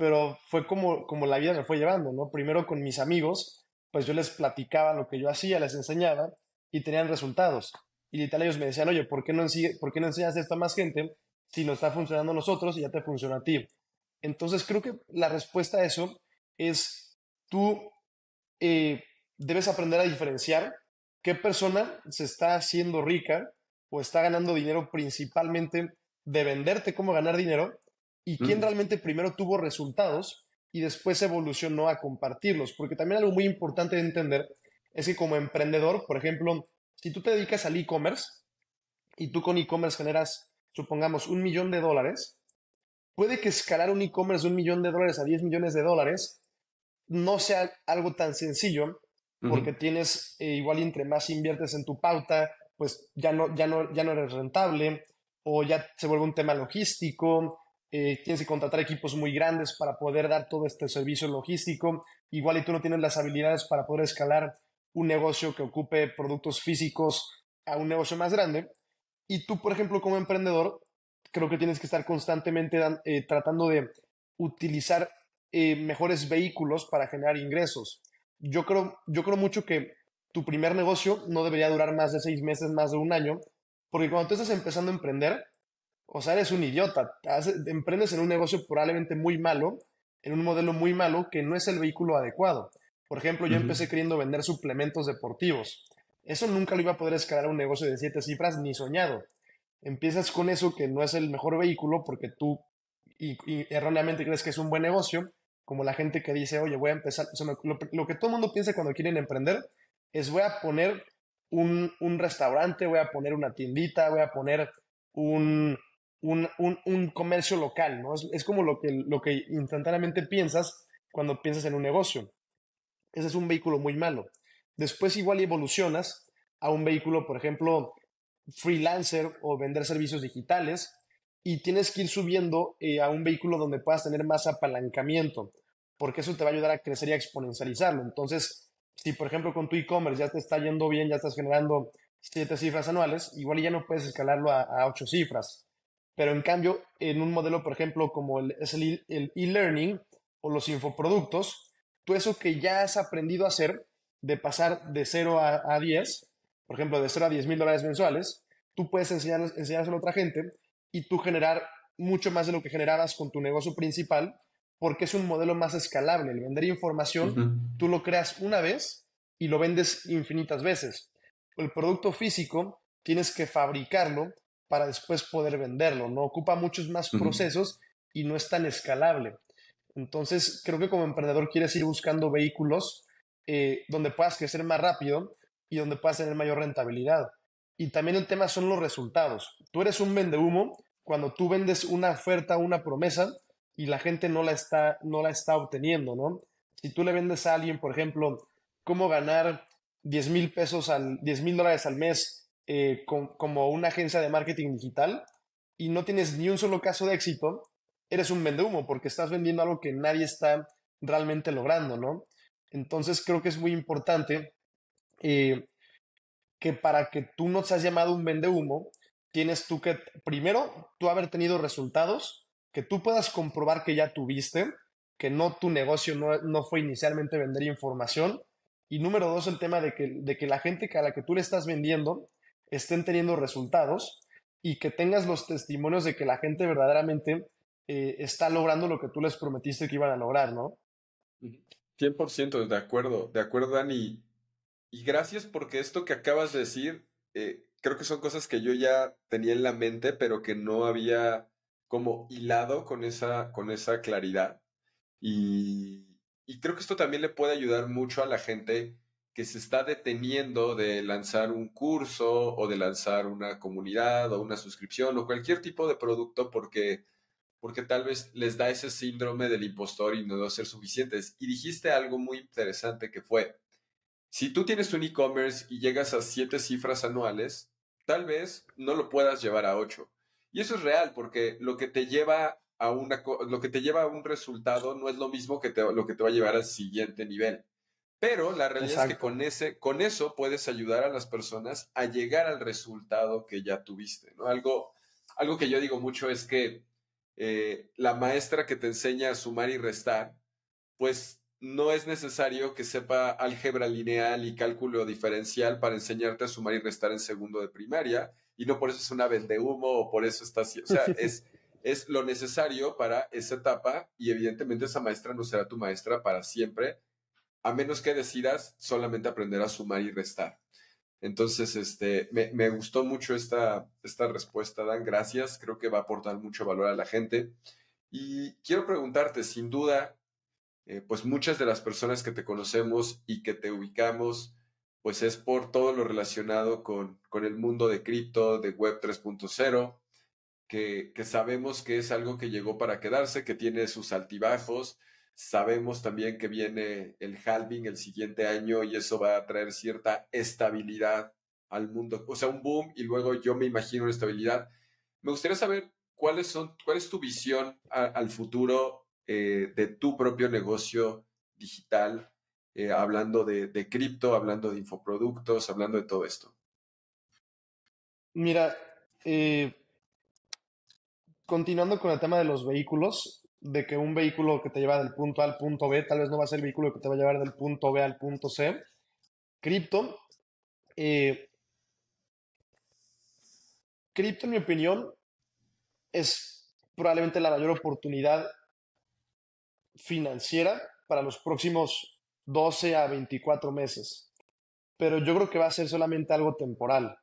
Speaker 1: pero fue como, como la vida me fue llevando, ¿no? Primero con mis amigos, pues yo les platicaba lo que yo hacía, les enseñaba y tenían resultados. Y literal ellos me decían, oye, ¿por qué no, ¿por no enseñas esto a más gente si nos está funcionando a nosotros y ya te funciona a ti? Entonces creo que la respuesta a eso es tú eh, debes aprender a diferenciar qué persona se está haciendo rica o está ganando dinero principalmente de venderte cómo ganar dinero y quién mm. realmente primero tuvo resultados y después evolucionó a compartirlos. Porque también algo muy importante de entender es que como emprendedor, por ejemplo, si tú te dedicas al e-commerce y tú con e-commerce generas, supongamos, un millón de dólares, puede que escalar un e-commerce de un millón de dólares a 10 millones de dólares no sea algo tan sencillo, porque tienes, eh, igual entre más inviertes en tu pauta, pues ya no, ya no, ya no eres rentable, o ya se vuelve un tema logístico, eh, tienes que contratar equipos muy grandes para poder dar todo este servicio logístico, igual y tú no tienes las habilidades para poder escalar un negocio que ocupe productos físicos a un negocio más grande, y tú, por ejemplo, como emprendedor, creo que tienes que estar constantemente eh, tratando de utilizar eh, mejores vehículos para generar ingresos. Yo creo, yo creo mucho que tu primer negocio no debería durar más de seis meses, más de un año, porque cuando tú estás empezando a emprender, o sea, eres un idiota, emprendes en un negocio probablemente muy malo, en un modelo muy malo que no es el vehículo adecuado. Por ejemplo, yo empecé queriendo vender suplementos deportivos. Eso nunca lo iba a poder escalar a un negocio de siete cifras ni soñado. Empiezas con eso que no es el mejor vehículo porque tú y erróneamente crees que es un buen negocio como la gente que dice, oye, voy a empezar, lo, que todo el mundo piensa cuando quieren emprender es voy a poner un, restaurante, voy a poner una tiendita, voy a poner un, un, comercio local, ¿no? Es, como lo que, lo que instantáneamente piensas cuando piensas en un negocio. Ese es un vehículo muy malo. Después igual evolucionas a un vehículo, por ejemplo, freelancer o vender servicios digitales y tienes que ir subiendo eh, a un vehículo donde puedas tener más apalancamiento porque eso te va a ayudar a crecer y a exponencializarlo. Entonces, si por ejemplo con tu e-commerce ya te está yendo bien, ya estás generando siete cifras anuales, igual ya no puedes escalarlo a, ocho cifras. Pero en cambio, en un modelo, por ejemplo, como el, es el e-learning o los infoproductos, tú eso que ya has aprendido a hacer, de pasar de 0 a, a 10, por ejemplo, de 0 a 10 mil dólares mensuales, tú puedes enseñar, enseñárselo a otra gente y tú generar mucho más de lo que generabas con tu negocio principal porque es un modelo más escalable. El vender información, tú lo creas una vez y lo vendes infinitas veces. El producto físico tienes que fabricarlo para después poder venderlo, ¿no? Ocupa muchos más procesos y no es tan escalable. Entonces, creo que como emprendedor quieres ir buscando vehículos eh, donde puedas crecer más rápido y donde puedas tener mayor rentabilidad. Y también el tema son los resultados. Tú eres un vende humo cuando tú vendes una oferta, una promesa, y la gente no la está, no la está obteniendo, ¿no? Si tú le vendes a alguien, por ejemplo, cómo ganar 10 mil pesos al, 10 mil dólares al mes eh, como una agencia de marketing digital y no tienes ni un solo caso de éxito, eres un vendehumo porque estás vendiendo algo que nadie está realmente logrando, ¿no? Entonces creo que es muy importante eh, que para que tú no seas llamado un vendehumo, tienes tú que, primero, tú haber tenido resultados que tú puedas comprobar que ya tuviste, que no tu negocio no, no fue inicialmente vender información. Y número dos, el tema de que, de que la gente a la que tú le estás vendiendo estén teniendo resultados y que tengas los testimonios de que la gente verdaderamente eh, está logrando lo que tú les prometiste que iban a lograr, ¿no?
Speaker 2: 100% de acuerdo, de acuerdo, Dani. Y gracias porque esto que acabas de decir, eh, creo que son cosas que yo ya tenía en la mente, pero que no había como hilado con esa, con esa claridad. Y, y creo que esto también le puede ayudar mucho a la gente que se está deteniendo de lanzar un curso o de lanzar una comunidad o una suscripción o cualquier tipo de producto porque, porque tal vez les da ese síndrome del impostor y no ser suficientes. Y dijiste algo muy interesante que fue, si tú tienes un e-commerce y llegas a siete cifras anuales, tal vez no lo puedas llevar a ocho. Y eso es real porque lo que te lleva a una, lo que te lleva a un resultado no es lo mismo que lo que te va a llevar al siguiente nivel. Pero la realidad es que con, ese, con eso puedes ayudar a las personas a llegar al resultado que ya tuviste. ¿no? Algo, algo que yo digo mucho es que eh, la maestra que te enseña a sumar y restar, pues no es necesario que sepa álgebra lineal y cálculo diferencial para enseñarte a sumar y restar en segundo de primaria, y no por eso es una humo o por eso está así. O sea, es, es lo necesario para esa etapa, y evidentemente esa maestra no será tu maestra para siempre a menos que decidas solamente aprender a sumar y restar. Entonces, este, me, gustó mucho esta, esta respuesta, Dan. Gracias. Creo que va a aportar mucho valor a la gente. Y quiero preguntarte, sin duda, eh, pues muchas de las personas que te conocemos y que te ubicamos, pues es por todo lo relacionado con, con el mundo de cripto, de Web 3.0, que, que sabemos que es algo que llegó para quedarse, que tiene sus altibajos, Sabemos también que viene el halving el siguiente año y eso va a traer cierta estabilidad al mundo, o sea, un boom y luego yo me imagino una estabilidad. Me gustaría saber cuáles son, cuál es tu visión al futuro eh, de tu propio negocio digital, eh, hablando de, cripto, hablando de infoproductos, hablando de todo esto.
Speaker 1: Mira, eh, continuando con el tema de los vehículos, de que un vehículo que te lleva del punto A al punto B tal vez no va a ser el vehículo que te va a llevar del punto B al punto C. Cripto. Eh, cripto, en mi opinión, es probablemente la mayor oportunidad financiera para los próximos 12 a 24 meses. Pero yo creo que va a ser solamente algo temporal.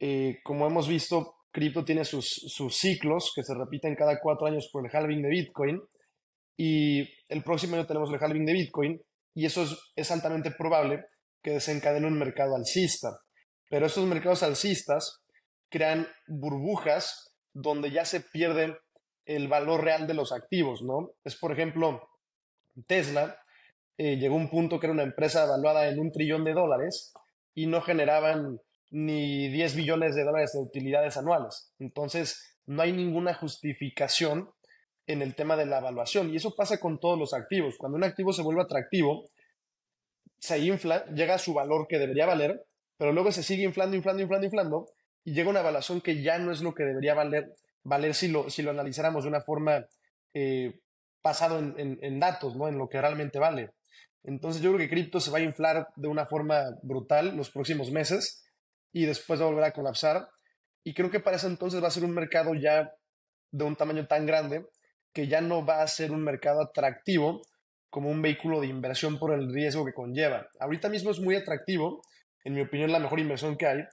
Speaker 1: Eh, como hemos visto, cripto tiene sus, ciclos que se repiten cada cuatro años por el halving de Bitcoin y el próximo año tenemos el halving de Bitcoin y eso es, altamente probable que desencadene un mercado alcista. Pero esos mercados alcistas crean burbujas donde ya se pierde el valor real de los activos, ¿no? Es, por ejemplo, Tesla eh, llegó a un punto que era una empresa evaluada en un trillón de dólares y no generaban ni 10 billones de dólares de utilidades anuales. Entonces, no hay ninguna justificación en el tema de la evaluación. Y eso pasa con todos los activos. Cuando un activo se vuelve atractivo, se infla, llega a su valor que debería valer, pero luego se sigue inflando, inflando, inflando, inflando, y llega una evaluación que ya no es lo que debería valer, valer si, lo, si lo analizáramos de una forma eh, basado en, en, datos, ¿no? en lo que realmente vale. Entonces yo creo que cripto se va a inflar de una forma brutal los próximos meses y después va volver a colapsar. Y creo que para ese entonces va a ser un mercado ya de un tamaño tan grande que ya no va a ser un mercado atractivo como un vehículo de inversión por el riesgo que conlleva. Ahorita mismo es muy atractivo, en mi opinión la mejor inversión que hay,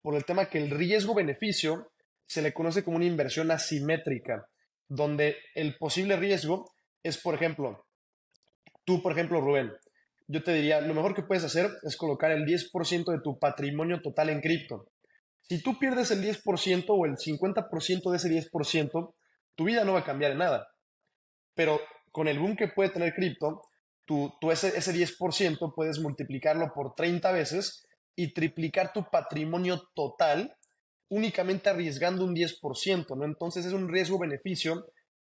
Speaker 1: por el tema que el riesgo-beneficio se le conoce como una inversión asimétrica, donde el posible riesgo es, por ejemplo, tú, por ejemplo, Rubén, yo te diría, lo mejor que puedes hacer es colocar el 10% de tu patrimonio total en cripto. Si tú pierdes el 10% o el 50% de ese 10%, tu vida no va a cambiar en nada. Pero con el boom que puede tener cripto, tú, ese, ese 10% puedes multiplicarlo por 30 veces y triplicar tu patrimonio total únicamente arriesgando un 10%, ¿no? Entonces es un riesgo-beneficio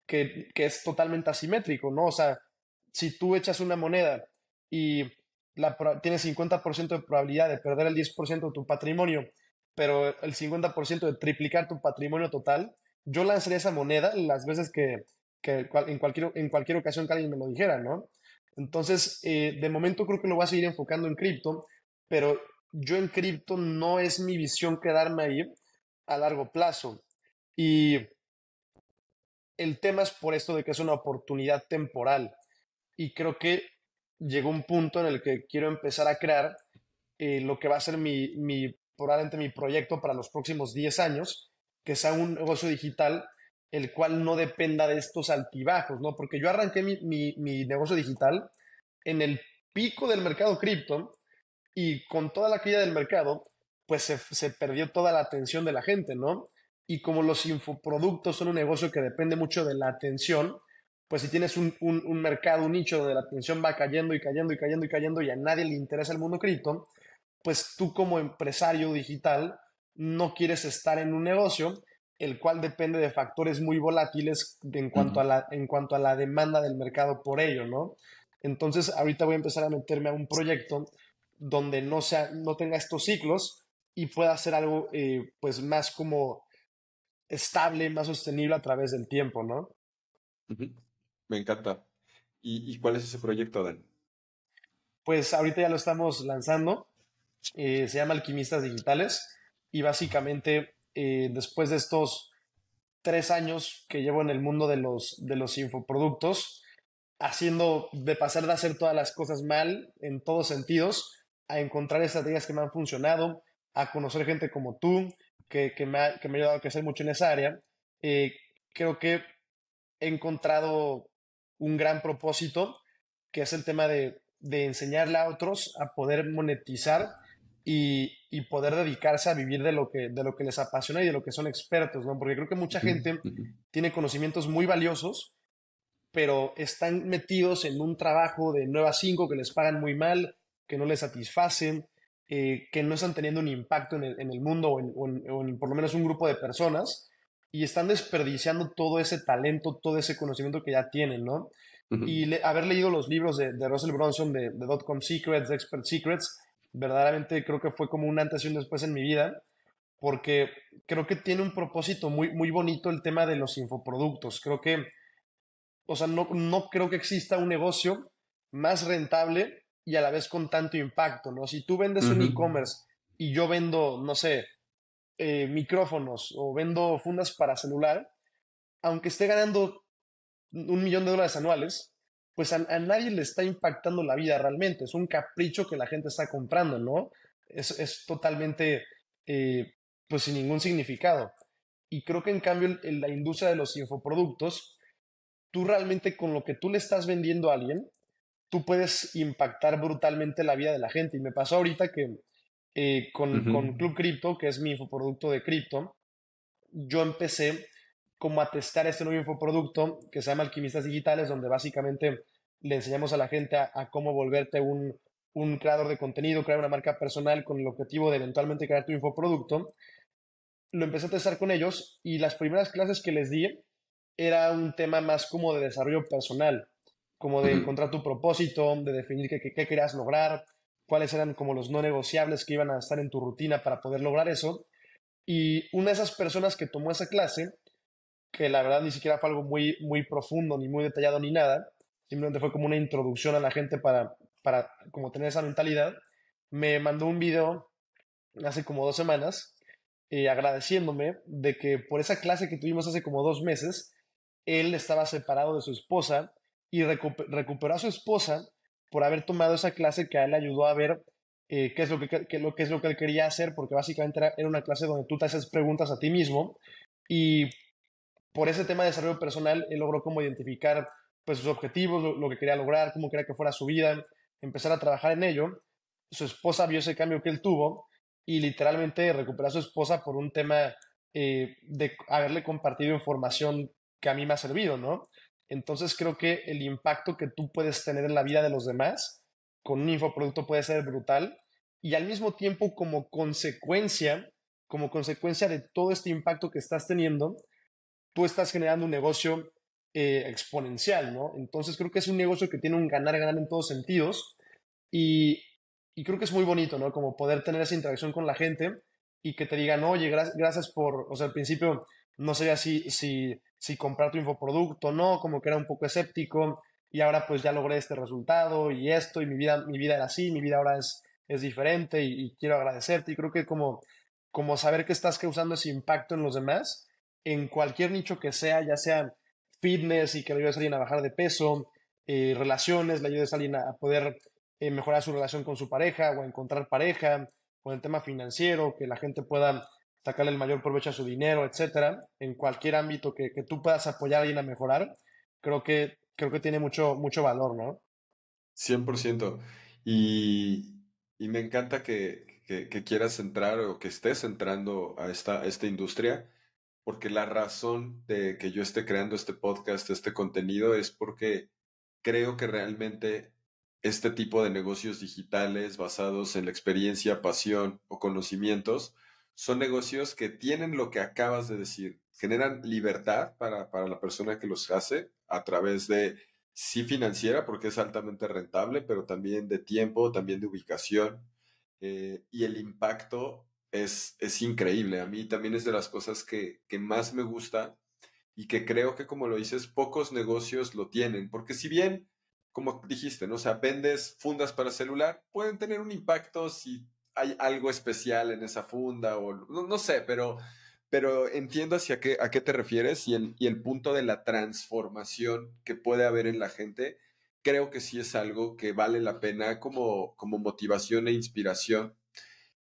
Speaker 1: que, que, es totalmente asimétrico, ¿no? O sea, si tú echas una moneda y la, tienes 50% de probabilidad de perder el 10% de tu patrimonio, pero el 50% de triplicar tu patrimonio total, yo lanzaría esa moneda las veces que, en cualquier, en cualquier ocasión que alguien me lo dijera, ¿no? Entonces, eh, de momento creo que lo voy a seguir enfocando en cripto, pero yo en cripto no es mi visión quedarme ahí a largo plazo. Y el tema es por esto de que es una oportunidad temporal. Y creo que llegó un punto en el que quiero empezar a crear eh, lo que va a ser mi, probablemente mi proyecto para los próximos 10 años, que sea un negocio digital el cual no dependa de estos altibajos, ¿no? Porque yo arranqué mi, mi, mi negocio digital en el pico del mercado cripto y con toda la caída del mercado, pues se, se, perdió toda la atención de la gente, ¿no? Y como los infoproductos son un negocio que depende mucho de la atención, pues si tienes un, un, un mercado, un nicho donde la atención va cayendo y cayendo y cayendo y cayendo y a nadie le interesa el mundo cripto, pues tú como empresario digital no quieres estar en un negocio el cual depende de factores muy volátiles en cuanto, a la, en cuanto a la demanda del mercado por ello, ¿no? Entonces, ahorita voy a empezar a meterme a un proyecto donde no, sea, no tenga estos ciclos y pueda hacer algo eh, pues más como estable, más sostenible a través del tiempo, ¿no?
Speaker 2: Me encanta. ¿Y, ¿Y, cuál es ese proyecto, Dan?
Speaker 1: Pues ahorita ya lo estamos lanzando. Eh, se llama Alquimistas Digitales y básicamente eh, después de estos tres años que llevo en el mundo de los, de los infoproductos, haciendo de pasar de hacer todas las cosas mal en todos sentidos, a encontrar estrategias que me han funcionado, a conocer gente como tú, que, que, me, ha, que me, ha, ayudado a crecer mucho en esa área, eh, creo que he encontrado un gran propósito, que es el tema de, de enseñarle a otros a poder monetizar y, y, poder dedicarse a vivir de lo, que, de lo que les apasiona y de lo que son expertos, ¿no? Porque creo que mucha gente tiene conocimientos muy valiosos, pero están metidos en un trabajo de 9 a 5 que les pagan muy mal, que no les satisfacen, eh, que no están teniendo un impacto en el, en el mundo o en, o, en, o en, por lo menos un grupo de personas y están desperdiciando todo ese talento, todo ese conocimiento que ya tienen, ¿no? Uh -huh. Y le, haber leído los libros de, de Russell Bronson, de, de Dotcom Secrets, de Expert Secrets, verdaderamente creo que fue como un antes y un después en mi vida, porque creo que tiene un propósito muy, muy bonito el tema de los infoproductos. Creo que, o sea, no, no creo que exista un negocio más rentable y a la vez con tanto impacto, ¿no? Si tú vendes uh -huh. un e-commerce y yo vendo, no sé, eh, micrófonos o vendo fundas para celular, aunque esté ganando un millón de dólares anuales, pues a, nadie le está impactando la vida realmente. Es un capricho que la gente está comprando, ¿no? Es, es totalmente, eh, pues sin ningún significado. Y creo que en cambio en la industria de los infoproductos, tú realmente con lo que tú le estás vendiendo a alguien, tú puedes impactar brutalmente la vida de la gente. Y me pasó ahorita que eh, con, uh -huh. con Club Crypto, que es mi infoproducto de cripto, yo empecé como a testar este nuevo infoproducto que se llama Alquimistas Digitales, donde básicamente le enseñamos a la gente a, a cómo volverte un, un, creador de contenido, crear una marca personal con el objetivo de eventualmente crear tu infoproducto. Lo empecé a testar con ellos y las primeras clases que les di era un tema más como de desarrollo personal, como de encontrar tu propósito, de definir qué, qué, qué querías lograr, cuáles eran como los no negociables que iban a estar en tu rutina para poder lograr eso. Y una de esas personas que tomó esa clase que la verdad ni siquiera fue algo muy, muy profundo, ni muy detallado, ni nada. Simplemente fue como una introducción a la gente para, para como tener esa mentalidad. Me mandó un video hace como dos semanas eh, agradeciéndome de que por esa clase que tuvimos hace como dos meses, él estaba separado de su esposa y recu recuperó a su esposa por haber tomado esa clase que a él le ayudó a ver eh, qué, es lo que, qué, lo, qué es lo que él quería hacer, porque básicamente era, una clase donde tú te haces preguntas a ti mismo y por ese tema de desarrollo personal, él logró como identificar pues, sus objetivos, lo, lo, que quería lograr, cómo quería que fuera su vida, empezar a trabajar en ello. Su esposa vio ese cambio que él tuvo y literalmente recuperó a su esposa por un tema eh, de haberle compartido información que a mí me ha servido, ¿no? Entonces creo que el impacto que tú puedes tener en la vida de los demás con un infoproducto puede ser brutal y al mismo tiempo como consecuencia, como consecuencia de todo este impacto que estás teniendo, tú estás generando un negocio eh, exponencial, ¿no? Entonces creo que es un negocio que tiene un ganar-ganar en todos sentidos y, y, creo que es muy bonito, ¿no? Como poder tener esa interacción con la gente y que te digan, oye, gracias, gracias por, o sea, al principio no sabía si, si si comprar tu infoproducto o no, como que era un poco escéptico y ahora pues ya logré este resultado y esto y mi vida, mi vida era así, mi vida ahora es, es diferente y, quiero agradecerte y creo que como, como saber que estás causando ese impacto en los demás, en cualquier nicho que sea, ya sea fitness y que le ayudes a alguien a bajar de peso, eh, relaciones, le ayudes a alguien a poder eh, mejorar su relación con su pareja o a encontrar pareja, o el tema financiero, que la gente pueda sacarle el mayor provecho a su dinero, etcétera, en cualquier ámbito que, que tú puedas apoyar a alguien a mejorar, creo que, creo que tiene mucho, mucho valor, ¿no?
Speaker 2: 100%. Y, y me encanta que, que, quieras entrar o que estés entrando a esta, a esta industria, porque la razón de que yo esté creando este podcast, este contenido, es porque creo que realmente este tipo de negocios digitales basados en la experiencia, pasión o conocimientos son negocios que tienen lo que acabas de decir, generan libertad para, la persona que los hace a través de, sí financiera, porque es altamente rentable, pero también de tiempo, también de ubicación, eh, y el impacto es, es increíble. A mí también es de las cosas que, que más me gusta y que creo que, como lo dices, pocos negocios lo tienen, porque si bien como dijiste, ¿no? O sea, vendes fundas para celular, pueden tener un impacto si hay algo especial en esa funda o no, sé, pero, pero entiendo hacia qué, a qué te refieres y el, y el punto de la transformación que puede haber en la gente, creo que sí es algo que vale la pena como, como motivación e inspiración.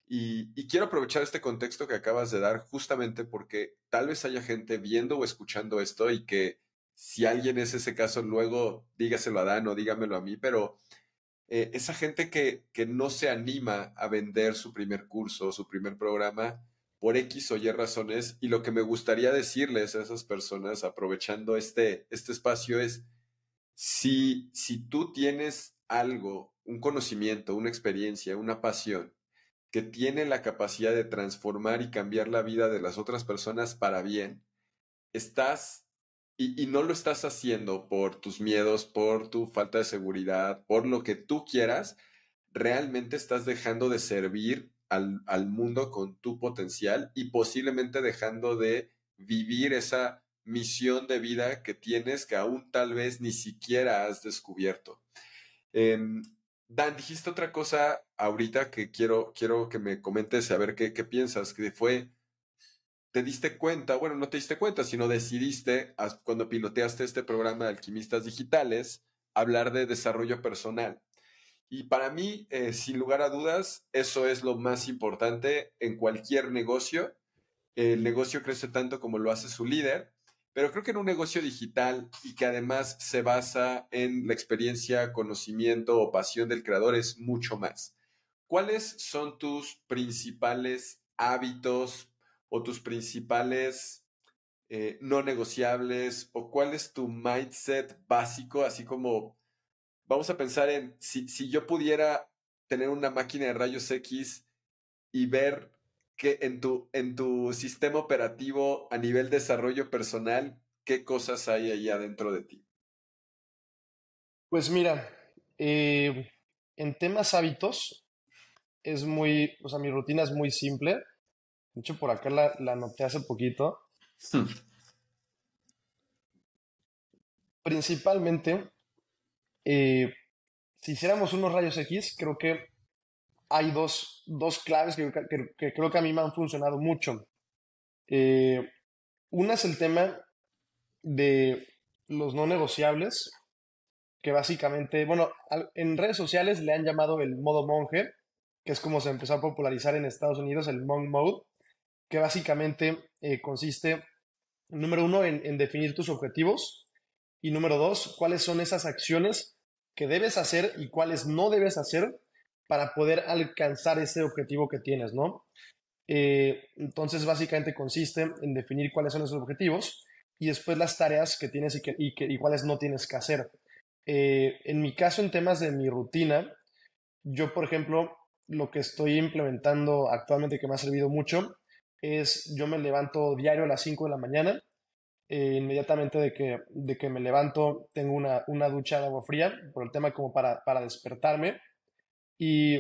Speaker 2: Y, y, quiero aprovechar este contexto que acabas de dar justamente porque tal vez haya gente viendo o escuchando esto y que si alguien es ese caso, luego dígaselo a Dan o dígamelo a mí, pero eh, esa gente que, que no se anima a vender su primer curso, su primer programa, por X o Y razones, y lo que me gustaría decirles a esas personas, aprovechando este, este espacio, es, si, si tú tienes algo, un conocimiento, una experiencia, una pasión, que tiene la capacidad de transformar y cambiar la vida de las otras personas para bien, estás y, no lo estás haciendo por tus miedos, por tu falta de seguridad, por lo que tú quieras, realmente estás dejando de servir al, al mundo con tu potencial y posiblemente dejando de vivir esa misión de vida que tienes que aún tal vez ni siquiera has descubierto. Em, Dan, dijiste otra cosa ahorita que quiero, quiero que me comentes a ver qué, qué piensas, que fue te diste cuenta, bueno, no te diste cuenta, sino decidiste, cuando piloteaste este programa de alquimistas digitales, hablar de desarrollo personal. Y para mí, eh, sin lugar a dudas, eso es lo más importante en cualquier negocio. El negocio crece tanto como lo hace su líder, pero creo que en un negocio digital y que además se basa en la experiencia, conocimiento o pasión del creador es mucho más. ¿Cuáles son tus principales hábitos, o tus principales eh, no negociables o cuál es tu mindset básico, así como vamos a pensar en si, si yo pudiera tener una máquina de rayos X y ver que en tu, en tu sistema operativo a nivel desarrollo personal, qué cosas hay ahí adentro de ti.
Speaker 1: Pues mira, eh, en temas hábitos, es muy, o sea, mi rutina es muy simple. De hecho, por acá la, anoté hace poquito. Principalmente, eh, si hiciéramos unos rayos X, creo que hay dos, dos claves que, que, creo que a mí me han funcionado mucho. Eh, una es el tema de los no negociables, que básicamente, bueno, en redes sociales le han llamado el modo monje, que es como se empezó a popularizar en Estados Unidos, el monk mode que básicamente eh, consiste, número uno, en, definir tus objetivos y número dos, cuáles son esas acciones que debes hacer y cuáles no debes hacer para poder alcanzar ese objetivo que tienes, ¿no? Eh, entonces, básicamente consiste en definir cuáles son esos objetivos y después las tareas que tienes y, que, y, cuáles no tienes que hacer. Eh, en mi caso, en temas de mi rutina, yo, por ejemplo, lo que estoy implementando actualmente que me ha servido mucho es yo me levanto diario a las 5 de la mañana. Eh, inmediatamente de que, de que me levanto tengo una, una ducha de agua fría por el tema como para, para despertarme y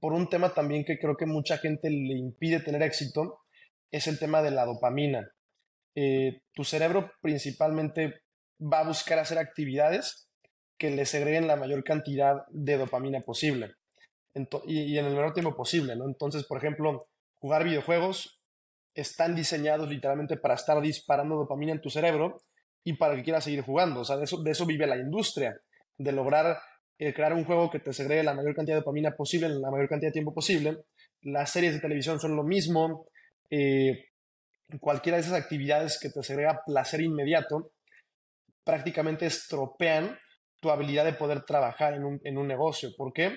Speaker 1: por un tema también que creo que mucha gente le impide tener éxito es el tema de la dopamina. eh, tu cerebro principalmente va a buscar hacer actividades que le segreguen la mayor cantidad de dopamina posible y, en el menor tiempo posible, ¿no? Entonces, por ejemplo, jugar videojuegos están diseñados literalmente para estar disparando dopamina en tu cerebro y para que quieras seguir jugando. O sea, de eso, vive la industria, de lograr eh, crear un juego que te segregue la mayor cantidad de dopamina posible en la mayor cantidad de tiempo posible. Las series de televisión son lo mismo. Eh, cualquiera de esas actividades que te segrega placer inmediato prácticamente estropean tu habilidad de poder trabajar en un, negocio. ¿Por qué?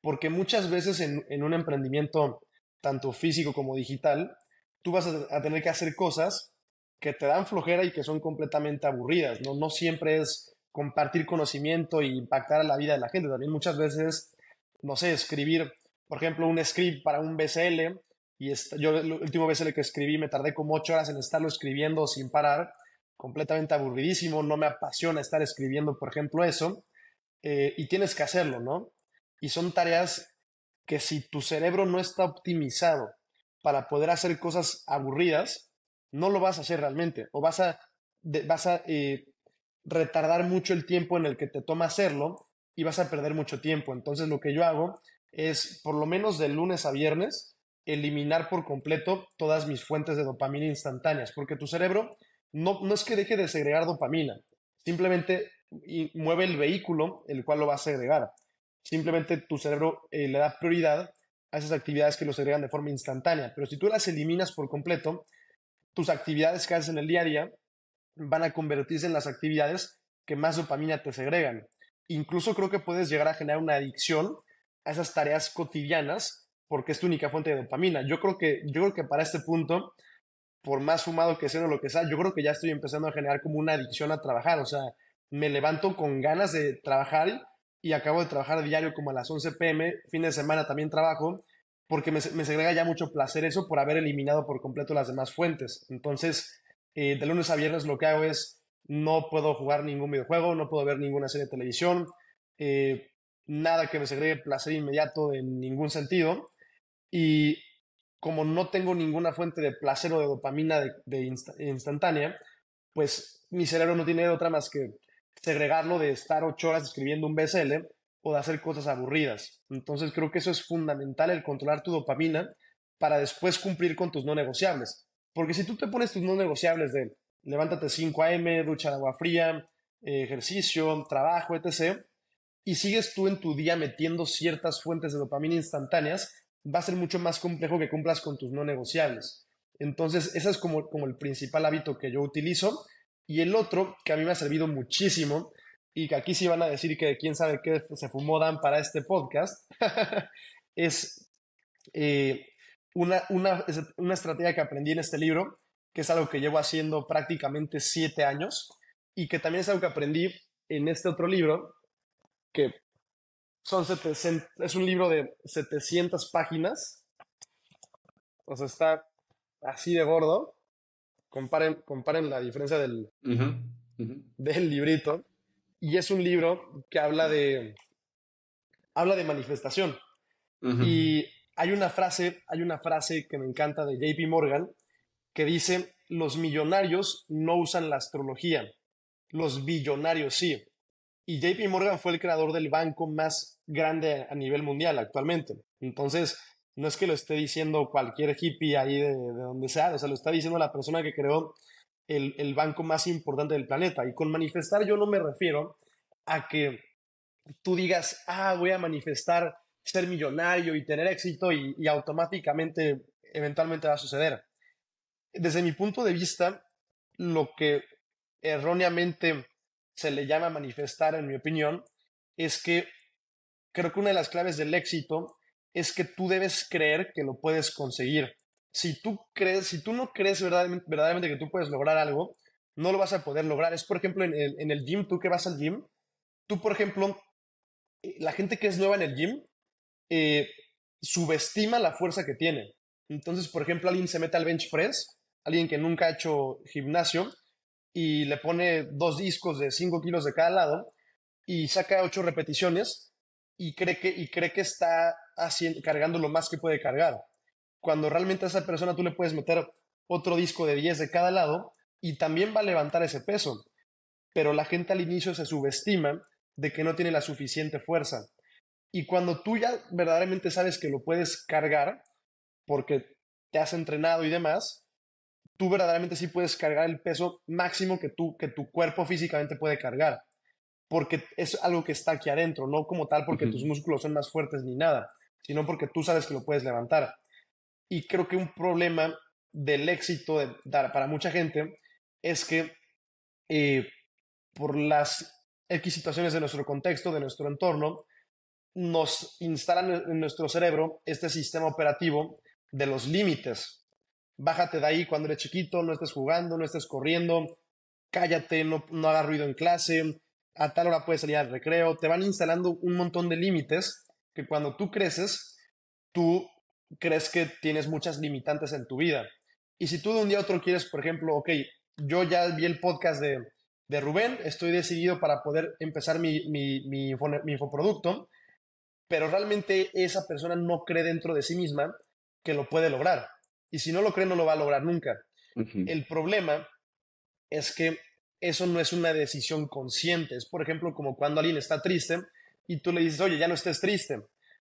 Speaker 1: Porque muchas veces en, un emprendimiento, tanto físico como digital, tú vas a, tener que hacer cosas que te dan flojera y que son completamente aburridas. No, siempre es compartir conocimiento e impactar a la vida de la gente. También muchas veces, no sé, escribir, por ejemplo, un script para un BCL. Y yo el último BCL que escribí me tardé como ocho horas en estarlo escribiendo sin parar completamente aburridísimo, no me apasiona estar escribiendo, por ejemplo, eso, eh, y tienes que hacerlo, ¿no? Y son tareas que si tu cerebro no está optimizado para poder hacer cosas aburridas, no lo vas a hacer realmente, o vas a, vas a eh, retardar mucho el tiempo en el que te toma hacerlo y vas a perder mucho tiempo. Entonces lo que yo hago es, por lo menos de lunes a viernes, eliminar por completo todas mis fuentes de dopamina instantáneas, porque tu cerebro no, no es que deje de segregar dopamina, simplemente mueve el vehículo el cual lo va a segregar. Simplemente tu cerebro eh, le da prioridad a esas actividades que lo segregan de forma instantánea. Pero si tú las eliminas por completo, tus actividades que haces en el día a día van a convertirse en las actividades que más dopamina te segregan. Incluso creo que puedes llegar a generar una adicción a esas tareas cotidianas porque es tu única fuente de dopamina. Yo creo que, yo creo que para este punto por más fumado que sea o lo que sea, yo creo que ya estoy empezando a generar como una adicción a trabajar. O sea, me levanto con ganas de trabajar y acabo de trabajar diario como a las 11 pm, fin de semana también trabajo, porque me, me segrega ya mucho placer eso por haber eliminado por completo las demás fuentes. Entonces, eh, de lunes a viernes lo que hago es no puedo jugar ningún videojuego, no puedo ver ninguna serie de televisión, eh, nada que me segregue placer inmediato en ningún sentido. Y como no tengo ninguna fuente de placer o de dopamina de, instantánea, pues mi cerebro no tiene otra más que segregarlo de estar ocho horas escribiendo un BSL o de hacer cosas aburridas. Entonces creo que eso es fundamental, el controlar tu dopamina para después cumplir con tus no negociables. Porque si tú te pones tus no negociables de levántate 5 a.m., ducha de agua fría, ejercicio, trabajo, etc., y sigues tú en tu día metiendo ciertas fuentes de dopamina instantáneas, va a ser mucho más complejo que cumplas con tus no negociables. Entonces, ese es como, como el principal hábito que yo utilizo. Y el otro, que a mí me ha servido muchísimo, y que aquí sí van a decir que quién sabe qué se fumó Dan para este podcast, es, eh, una, una, una estrategia que aprendí en este libro, que es algo que llevo haciendo prácticamente siete años, y que también es algo que aprendí en este otro libro, que son 700, es un libro de 700 páginas. O sea, está así de gordo. Comparen, comparen la diferencia del, del librito. Y es un libro que habla de, habla de manifestación. Y hay una frase, hay una frase que me encanta de JP Morgan que dice, los millonarios no usan la astrología, los billonarios sí. Y JP Morgan fue el creador del banco más grande a nivel mundial actualmente. Entonces, no es que lo esté diciendo cualquier hippie ahí de, donde sea, o sea, lo está diciendo la persona que creó el, el, banco más importante del planeta. Y con manifestar yo no me refiero a que tú digas, ah, voy a manifestar ser millonario y tener éxito y, y automáticamente, eventualmente va a suceder. Desde mi punto de vista, lo que erróneamente se le llama manifestar, en mi opinión, es que creo que una de las claves del éxito es que tú debes creer que lo puedes conseguir. Si tú crees, si tú no crees verdaderamente, que tú puedes lograr algo, no lo vas a poder lograr. Es, por ejemplo, en el, en el gym, tú que vas al gym, tú, por ejemplo, eh, la gente que es nueva en el gym eh, subestima la fuerza que tiene. Entonces, por ejemplo, alguien se mete al bench press, alguien que nunca ha hecho gimnasio, y le pone dos discos de 5 kilos de cada lado y saca ocho repeticiones y cree que, y cree que está haciendo, cargando lo más que puede cargar. Cuando realmente a esa persona tú le puedes meter otro disco de 10 de cada lado y también va a levantar ese peso, pero la gente al inicio se subestima de que no tiene la suficiente fuerza. Y cuando tú ya verdaderamente sabes que lo puedes cargar, porque te has entrenado y demás, tú verdaderamente sí puedes cargar el peso máximo que, tú, que tu cuerpo físicamente puede cargar, porque es algo que está aquí adentro, no como tal porque tus músculos son más fuertes ni nada, sino porque tú sabes que lo puedes levantar. Y creo que un problema del éxito de, para mucha gente es que eh, por las X situaciones de nuestro contexto, de nuestro entorno, nos instalan en nuestro cerebro este sistema operativo de los límites. Bájate de ahí cuando eres chiquito, no estés jugando, no estés corriendo, cállate, no, no hagas ruido en clase, a tal hora puedes salir al recreo. Te van instalando un montón de límites que cuando tú creces, tú crees que tienes muchas limitantes en tu vida. Y si tú de un día a otro quieres, por ejemplo, ok, yo ya vi el podcast de, de Rubén, estoy decidido para poder empezar mi, mi, mi, infoproducto, pero realmente esa persona no cree dentro de sí misma que lo puede lograr. Y si no lo cree, no lo va a lograr nunca. El problema es que eso no es una decisión consciente. Es, por ejemplo, como cuando alguien está triste y tú le dices, oye, ya no estés triste.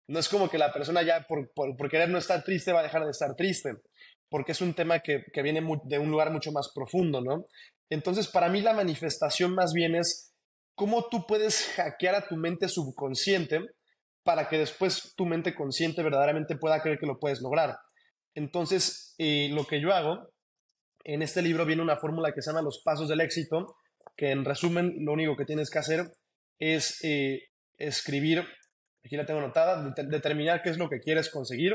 Speaker 1: No es como que la persona ya por, por, querer no estar triste va a dejar de estar triste, porque es un tema que, que viene de un lugar mucho más profundo, ¿no? Entonces, para mí la manifestación más bien es cómo tú puedes hackear a tu mente subconsciente para que después tu mente consciente verdaderamente pueda creer que lo puedes lograr. Entonces, eh, lo que yo hago, en este libro viene una fórmula que se llama los pasos del éxito, que en resumen lo único que tienes que hacer es eh, escribir, aquí la tengo anotada, determinar qué es lo que quieres conseguir,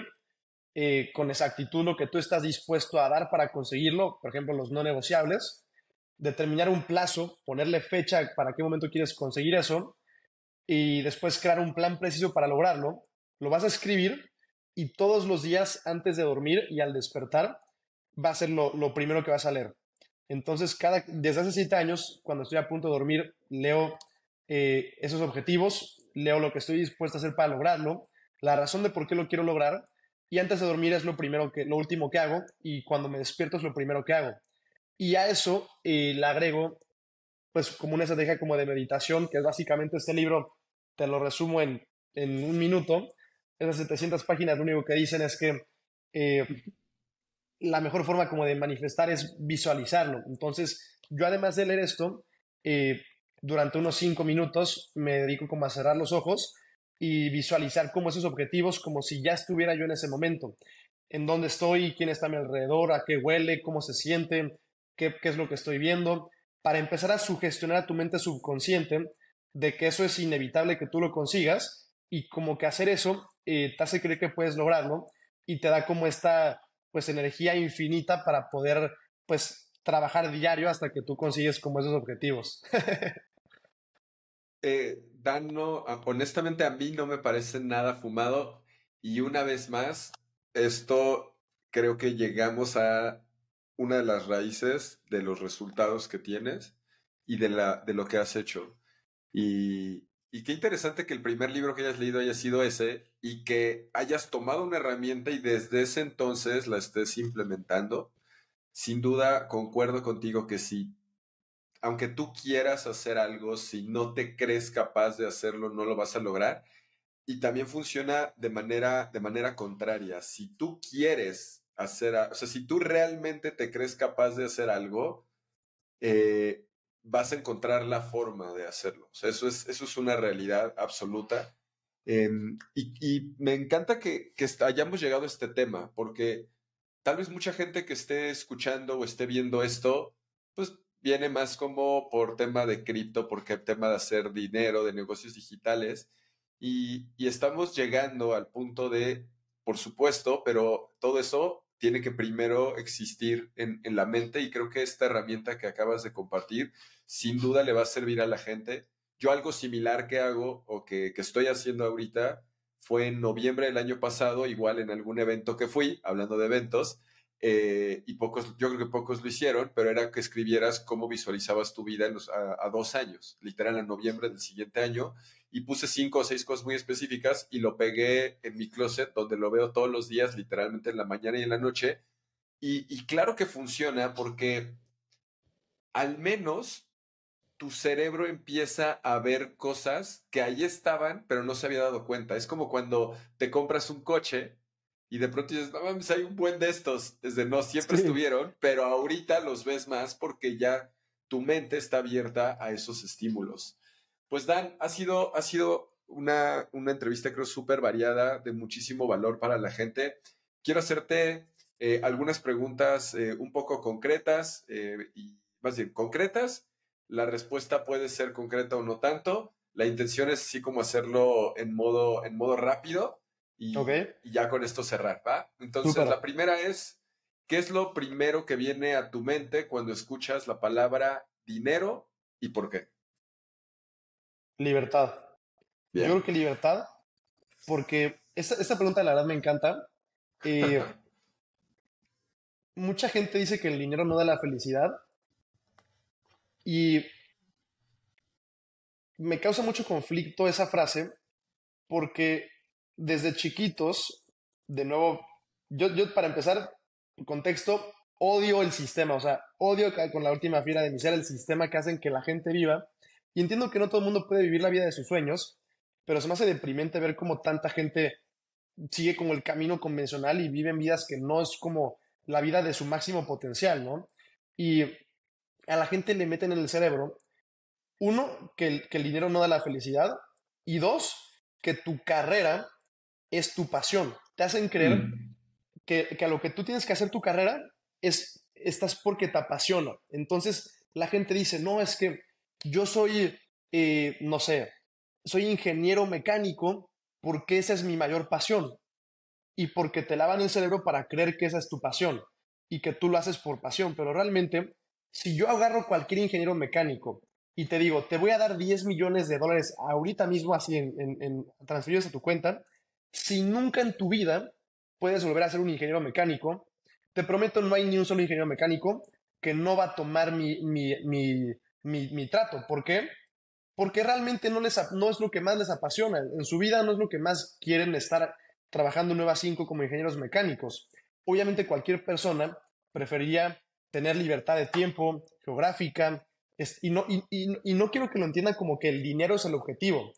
Speaker 1: eh, con exactitud lo que tú estás dispuesto a dar para conseguirlo, por ejemplo, los no negociables, determinar un plazo, ponerle fecha para qué momento quieres conseguir eso y después crear un plan preciso para lograrlo. Lo vas a escribir y todos los días antes de dormir y al despertar va a ser lo, primero que vas a leer. Entonces, cada, desde hace siete años, cuando estoy a punto de dormir, leo eh, esos objetivos, leo lo que estoy dispuesto a hacer para lograrlo, la razón de por qué lo quiero lograr y antes de dormir es lo primero que, lo último que hago y cuando me despierto es lo primero que hago. Y a eso eh, le agrego, pues, como una estrategia como de meditación, que es básicamente este libro, te lo resumo en, en un minuto. Esas 700 páginas lo único que dicen es que eh, la mejor forma como de manifestar es visualizarlo. Entonces, yo además de leer esto, eh, durante unos 5 minutos me dedico como a cerrar los ojos y visualizar como esos objetivos, como si ya estuviera yo en ese momento, en dónde estoy, quién está a mi alrededor, a qué huele, cómo se siente, qué, es lo que estoy viendo, para empezar a sugestionar a tu mente subconsciente de que eso es inevitable que tú lo consigas y como que hacer eso eh, te hace creer que puedes lograrlo y te da como esta pues energía infinita para poder pues trabajar diario hasta que tú consigues como esos objetivos.
Speaker 2: eh, Dan, no, honestamente a mí no me parece nada fumado y una vez más, esto creo que llegamos a una de las raíces de los resultados que tienes y de, la, de lo que has hecho. Y, y qué interesante que el primer libro que hayas leído haya sido ese y que hayas tomado una herramienta y desde ese entonces la estés implementando. Sin duda, concuerdo contigo que si, aunque tú quieras hacer algo, si no te crees capaz de hacerlo, no lo vas a lograr. Y también funciona de manera, de manera contraria. Si tú quieres hacer, o sea, si tú realmente te crees capaz de hacer algo, eh, vas a encontrar la forma de hacerlo. O sea, eso es, eso es una realidad absoluta. Em, y, me encanta que, que hayamos llegado a este tema, porque tal vez mucha gente que esté escuchando o esté viendo esto, pues viene más como por tema de cripto, porque tema de hacer dinero, de negocios digitales, y, y estamos llegando al punto de, por supuesto, pero todo eso tiene que primero existir en, la mente y creo que esta herramienta que acabas de compartir sin duda le va a servir a la gente. Yo algo similar que hago o que, estoy haciendo ahorita fue en noviembre del año pasado, igual en algún evento que fui, hablando de eventos, eh, y pocos, yo creo que pocos lo hicieron, pero era que escribieras cómo visualizabas tu vida a, a, dos años, literal en noviembre del siguiente año, y puse cinco o seis cosas muy específicas y lo pegué en mi closet donde lo veo todos los días, literalmente en la mañana y en la noche. Y, claro que funciona porque al menos tu cerebro empieza a ver cosas que ahí estaban, pero no se había dado cuenta. Es como cuando te compras un coche y de pronto dices, no mames, hay un buen de estos. Desde no siempre estuvieron, pero ahorita los ves más porque ya tu mente está abierta a esos estímulos. Pues Dan, ha sido, ha sido una, una entrevista creo súper variada, de muchísimo valor para la gente. Quiero hacerte eh, algunas preguntas eh, un poco concretas eh, y más bien concretas. La respuesta puede ser concreta o no tanto. La intención es así como hacerlo en modo, en modo rápido y, ya con esto cerrar, ¿va? Entonces, la primera es, ¿qué es lo primero que viene a tu mente cuando escuchas la palabra dinero y por qué?
Speaker 1: Libertad. Yo creo que libertad, porque esta, pregunta la verdad me encanta. Eh, mucha gente dice que el dinero no da la felicidad y me causa mucho conflicto esa frase porque desde chiquitos, de nuevo, yo, yo para empezar, contexto, odio el sistema, o sea, odio con la última fiera de ser el sistema que hacen que la gente viva. Y entiendo que no todo el mundo puede vivir la vida de sus sueños, pero se me hace deprimente ver cómo tanta gente sigue como el camino convencional y viven vidas que no es como la vida de su máximo potencial, ¿no? Y a la gente le meten en el cerebro, uno, que el, que el dinero no da la felicidad, y dos, que tu carrera es tu pasión. Te hacen creer mm. que, que, a lo que tú tienes que hacer tu carrera es, estás porque te apasiona. Entonces la gente dice, no, es que yo soy, eh, no sé, soy ingeniero mecánico porque esa es mi mayor pasión y porque te lavan el cerebro para creer que esa es tu pasión y que tú lo haces por pasión, pero realmente si yo agarro cualquier ingeniero mecánico y te digo, te voy a dar 10 millones de dólares ahorita mismo así en, en transferidos a tu cuenta, si nunca en tu vida puedes volver a ser un ingeniero mecánico, te prometo, no hay ni un solo ingeniero mecánico que no va a tomar mi, mi, mi, mi, trato. ¿Por qué? Porque realmente no, les, no es lo que más les apasiona. En su vida no es lo que más quieren estar trabajando 9 a 5 como ingenieros mecánicos. Obviamente cualquier persona preferiría tener libertad de tiempo, geográfica, y no, y, y no quiero que lo entiendan como que el dinero es el objetivo.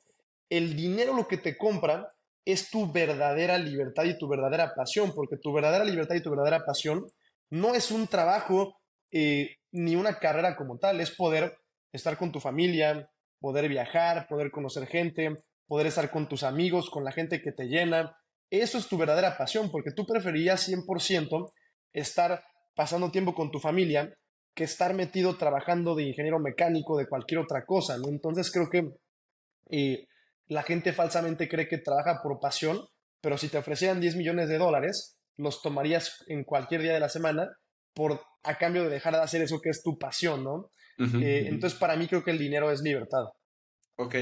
Speaker 1: El dinero lo que te compra es tu verdadera libertad y tu verdadera pasión, porque tu verdadera libertad y tu verdadera pasión no es un trabajo eh, ni una carrera como tal, es poder estar con tu familia, poder viajar, poder conocer gente, poder estar con tus amigos, con la gente que te llena. Eso es tu verdadera pasión, porque tú preferías 100% estar pasando tiempo con tu familia que estar metido trabajando de ingeniero mecánico, de cualquier otra cosa. Entonces creo que eh, la gente falsamente cree que trabaja por pasión, pero si te ofrecieran 10 millones de dólares, los tomarías en cualquier día de la semana por a cambio de dejar de hacer eso que es tu pasión, ¿no? Eh, entonces, para mí creo que el dinero es libertad.
Speaker 2: Ok,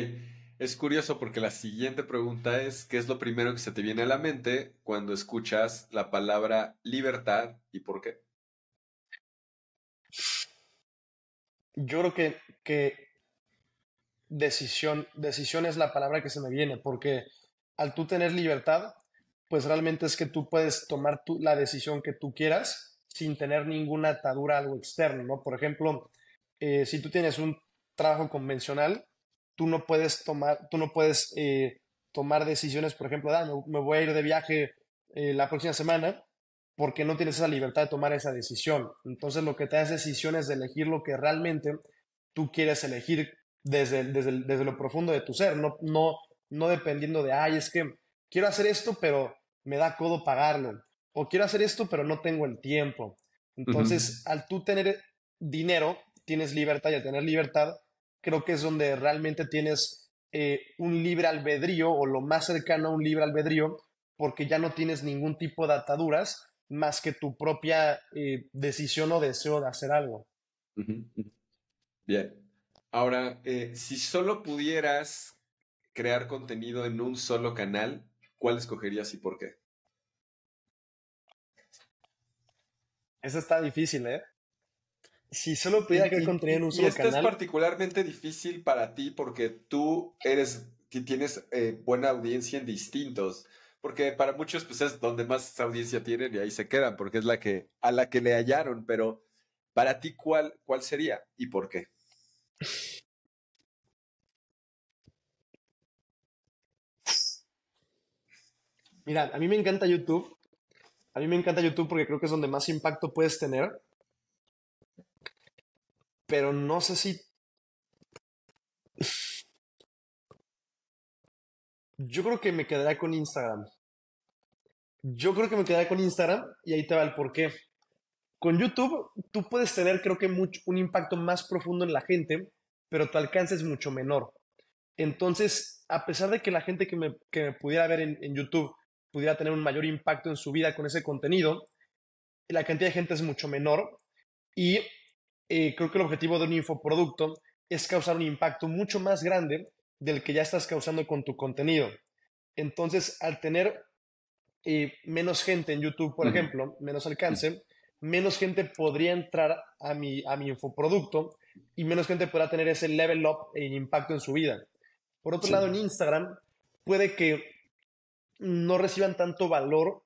Speaker 2: es curioso porque la siguiente pregunta es, ¿qué es lo primero que se te viene a la mente cuando escuchas la palabra libertad y por qué?
Speaker 1: Yo creo que, que decisión, decisión es la palabra que se me viene, porque al tú tener libertad, pues realmente es que tú puedes tomar la decisión que tú quieras sin tener ninguna atadura algo externo, ¿no? Por ejemplo, eh, si tú tienes un trabajo convencional, tú no puedes tomar, tú no puedes eh, tomar decisiones, por ejemplo, ah, me, voy a ir de viaje eh, la próxima semana, porque no tienes esa libertad de tomar esa decisión. Entonces lo que te hace decisión es de elegir lo que realmente tú quieres elegir desde, desde, lo profundo de tu ser, no, no, no dependiendo de, ay, es que quiero hacer esto, pero me da codo pagarlo, o quiero hacer esto, pero no tengo el tiempo. Entonces, al tú tener dinero, tienes libertad y al tener libertad, creo que es donde realmente tienes eh, un libre albedrío o lo más cercano a un libre albedrío, porque ya no tienes ningún tipo de ataduras más que tu propia eh, decisión o deseo de hacer algo.
Speaker 2: Bien. Ahora, eh, si solo pudieras crear contenido en un solo canal, ¿cuál escogerías y por qué?
Speaker 1: Eso está difícil, ¿eh? Si solo pudiera crear contenido en un solo canal.
Speaker 2: Y esto es particularmente difícil para ti porque tú eres, tienes eh, buena audiencia en distintos. Porque para muchos, pues es donde más audiencia tienen y ahí se quedan, porque es la que, a la que le hallaron. Pero Para ti, ¿cuál, cuál sería y por qué?
Speaker 1: Mira, a mí me encanta YouTube. A mí me encanta YouTube porque creo que es donde más impacto puedes tener. Pero no sé si... Yo creo que me quedaría con Instagram. Yo creo que me quedaría con Instagram y ahí te va el porqué. Con YouTube, tú puedes tener, creo que, mucho, un impacto más profundo en la gente, pero tu alcance es mucho menor. Entonces, a pesar de que la gente que me, pudiera ver en, YouTube pudiera tener un mayor impacto en su vida con ese contenido, la cantidad de gente es mucho menor y eh, creo que el objetivo de un infoproducto es causar un impacto mucho más grande del que ya estás causando con tu contenido. Entonces, al tener eh, menos gente en YouTube, por ejemplo, menos alcance, menos gente podría entrar a mi, a mi infoproducto y menos gente podrá tener ese level up e impacto en su vida. Por otro lado, en Instagram puede que no reciban tanto valor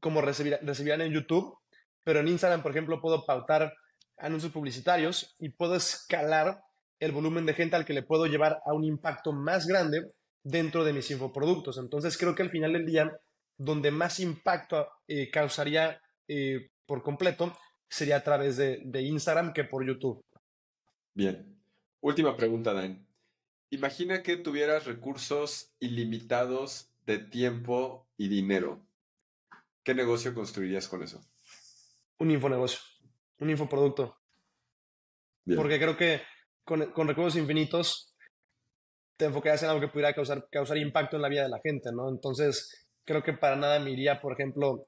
Speaker 1: como recibirán en YouTube, pero en Instagram, por ejemplo, puedo pautar anuncios publicitarios y puedo escalar el volumen de gente al que le puedo llevar a un impacto más grande dentro de mis infoproductos. Entonces creo que al final del día, donde más impacto eh, causaría eh, por completo sería a través de, Instagram que por YouTube.
Speaker 2: Bien. Última pregunta, Dan. Imagina que tuvieras recursos ilimitados de tiempo y dinero. ¿Qué negocio construirías con eso?
Speaker 1: Un infonegocio, un infoproducto. Porque creo que con, con, recursos infinitos te enfocarías en algo que pudiera causar, causar impacto en la vida de la gente, ¿no? Entonces, creo que para nada me iría, por ejemplo,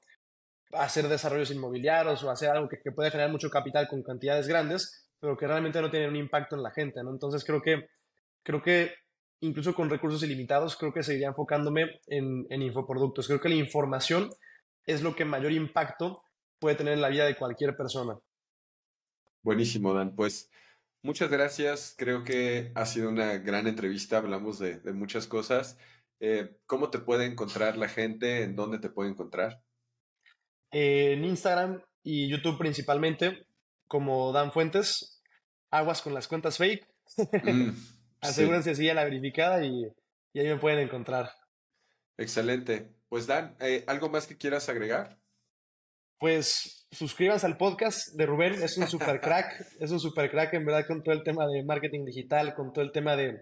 Speaker 1: hacer desarrollos inmobiliarios o hacer algo que, puede generar mucho capital con cantidades grandes, pero que realmente no tiene un impacto en la gente. Entonces creo que, creo que incluso con recursos ilimitados, creo que seguiría enfocándome en, en infoproductos. Creo que la información es lo que mayor impacto puede tener en la vida de cualquier persona.
Speaker 2: Buenísimo, Dan. Pues muchas gracias. Creo que ha sido una gran entrevista. Hablamos de, muchas cosas. Eh, ¿Cómo te puede encontrar la gente? ¿En dónde te puede encontrar?
Speaker 1: En Instagram y YouTube principalmente, como Dan Fuentes, aguas con las cuentas fake. Mm, Asegúrense si ya la verificada y, ahí me pueden encontrar.
Speaker 2: Excelente. Pues Dan, eh, ¿algo más que quieras agregar?
Speaker 1: Pues suscríbanse al podcast de Rubén, es un super crack, es un super crack en verdad con todo el tema de marketing digital, con todo el tema de,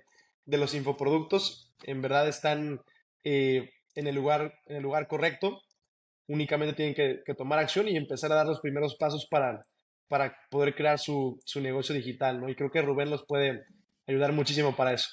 Speaker 1: los infoproductos, en verdad están eh, en, el lugar, en el lugar correcto únicamente tienen que, tomar acción y empezar a dar los primeros pasos para, para poder crear su, negocio digital, ¿no? Y creo que Rubén los puede ayudar muchísimo para eso.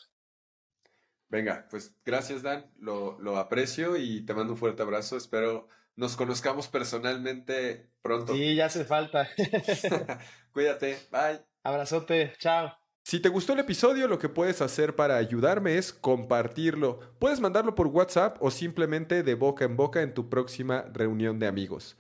Speaker 2: Venga, pues gracias Dan, lo, lo aprecio y te mando un fuerte abrazo. Espero nos conozcamos personalmente pronto.
Speaker 1: Sí, ya hace falta.
Speaker 2: Cuídate, bye.
Speaker 1: Abrazote, chao.
Speaker 2: Si te gustó el episodio, lo que puedes hacer para ayudarme es compartirlo. Puedes mandarlo por WhatsApp o simplemente de boca en boca en tu próxima reunión de amigos.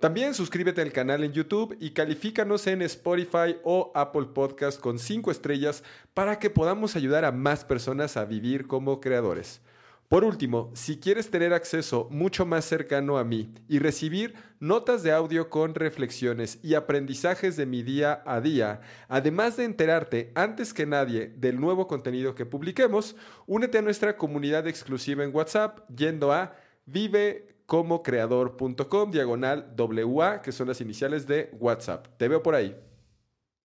Speaker 2: También suscríbete al canal en YouTube y califícanos en Spotify o Apple Podcast con 5 estrellas para que podamos ayudar a más personas a vivir como creadores. Por último, si quieres tener acceso mucho más cercano a mí y recibir notas de audio con reflexiones y aprendizajes de mi día a día, además de enterarte antes que nadie del nuevo contenido que publiquemos, únete a nuestra comunidad exclusiva en WhatsApp yendo a vivecomocreador.com diagonal WA, que son las iniciales de WhatsApp. Te veo por ahí.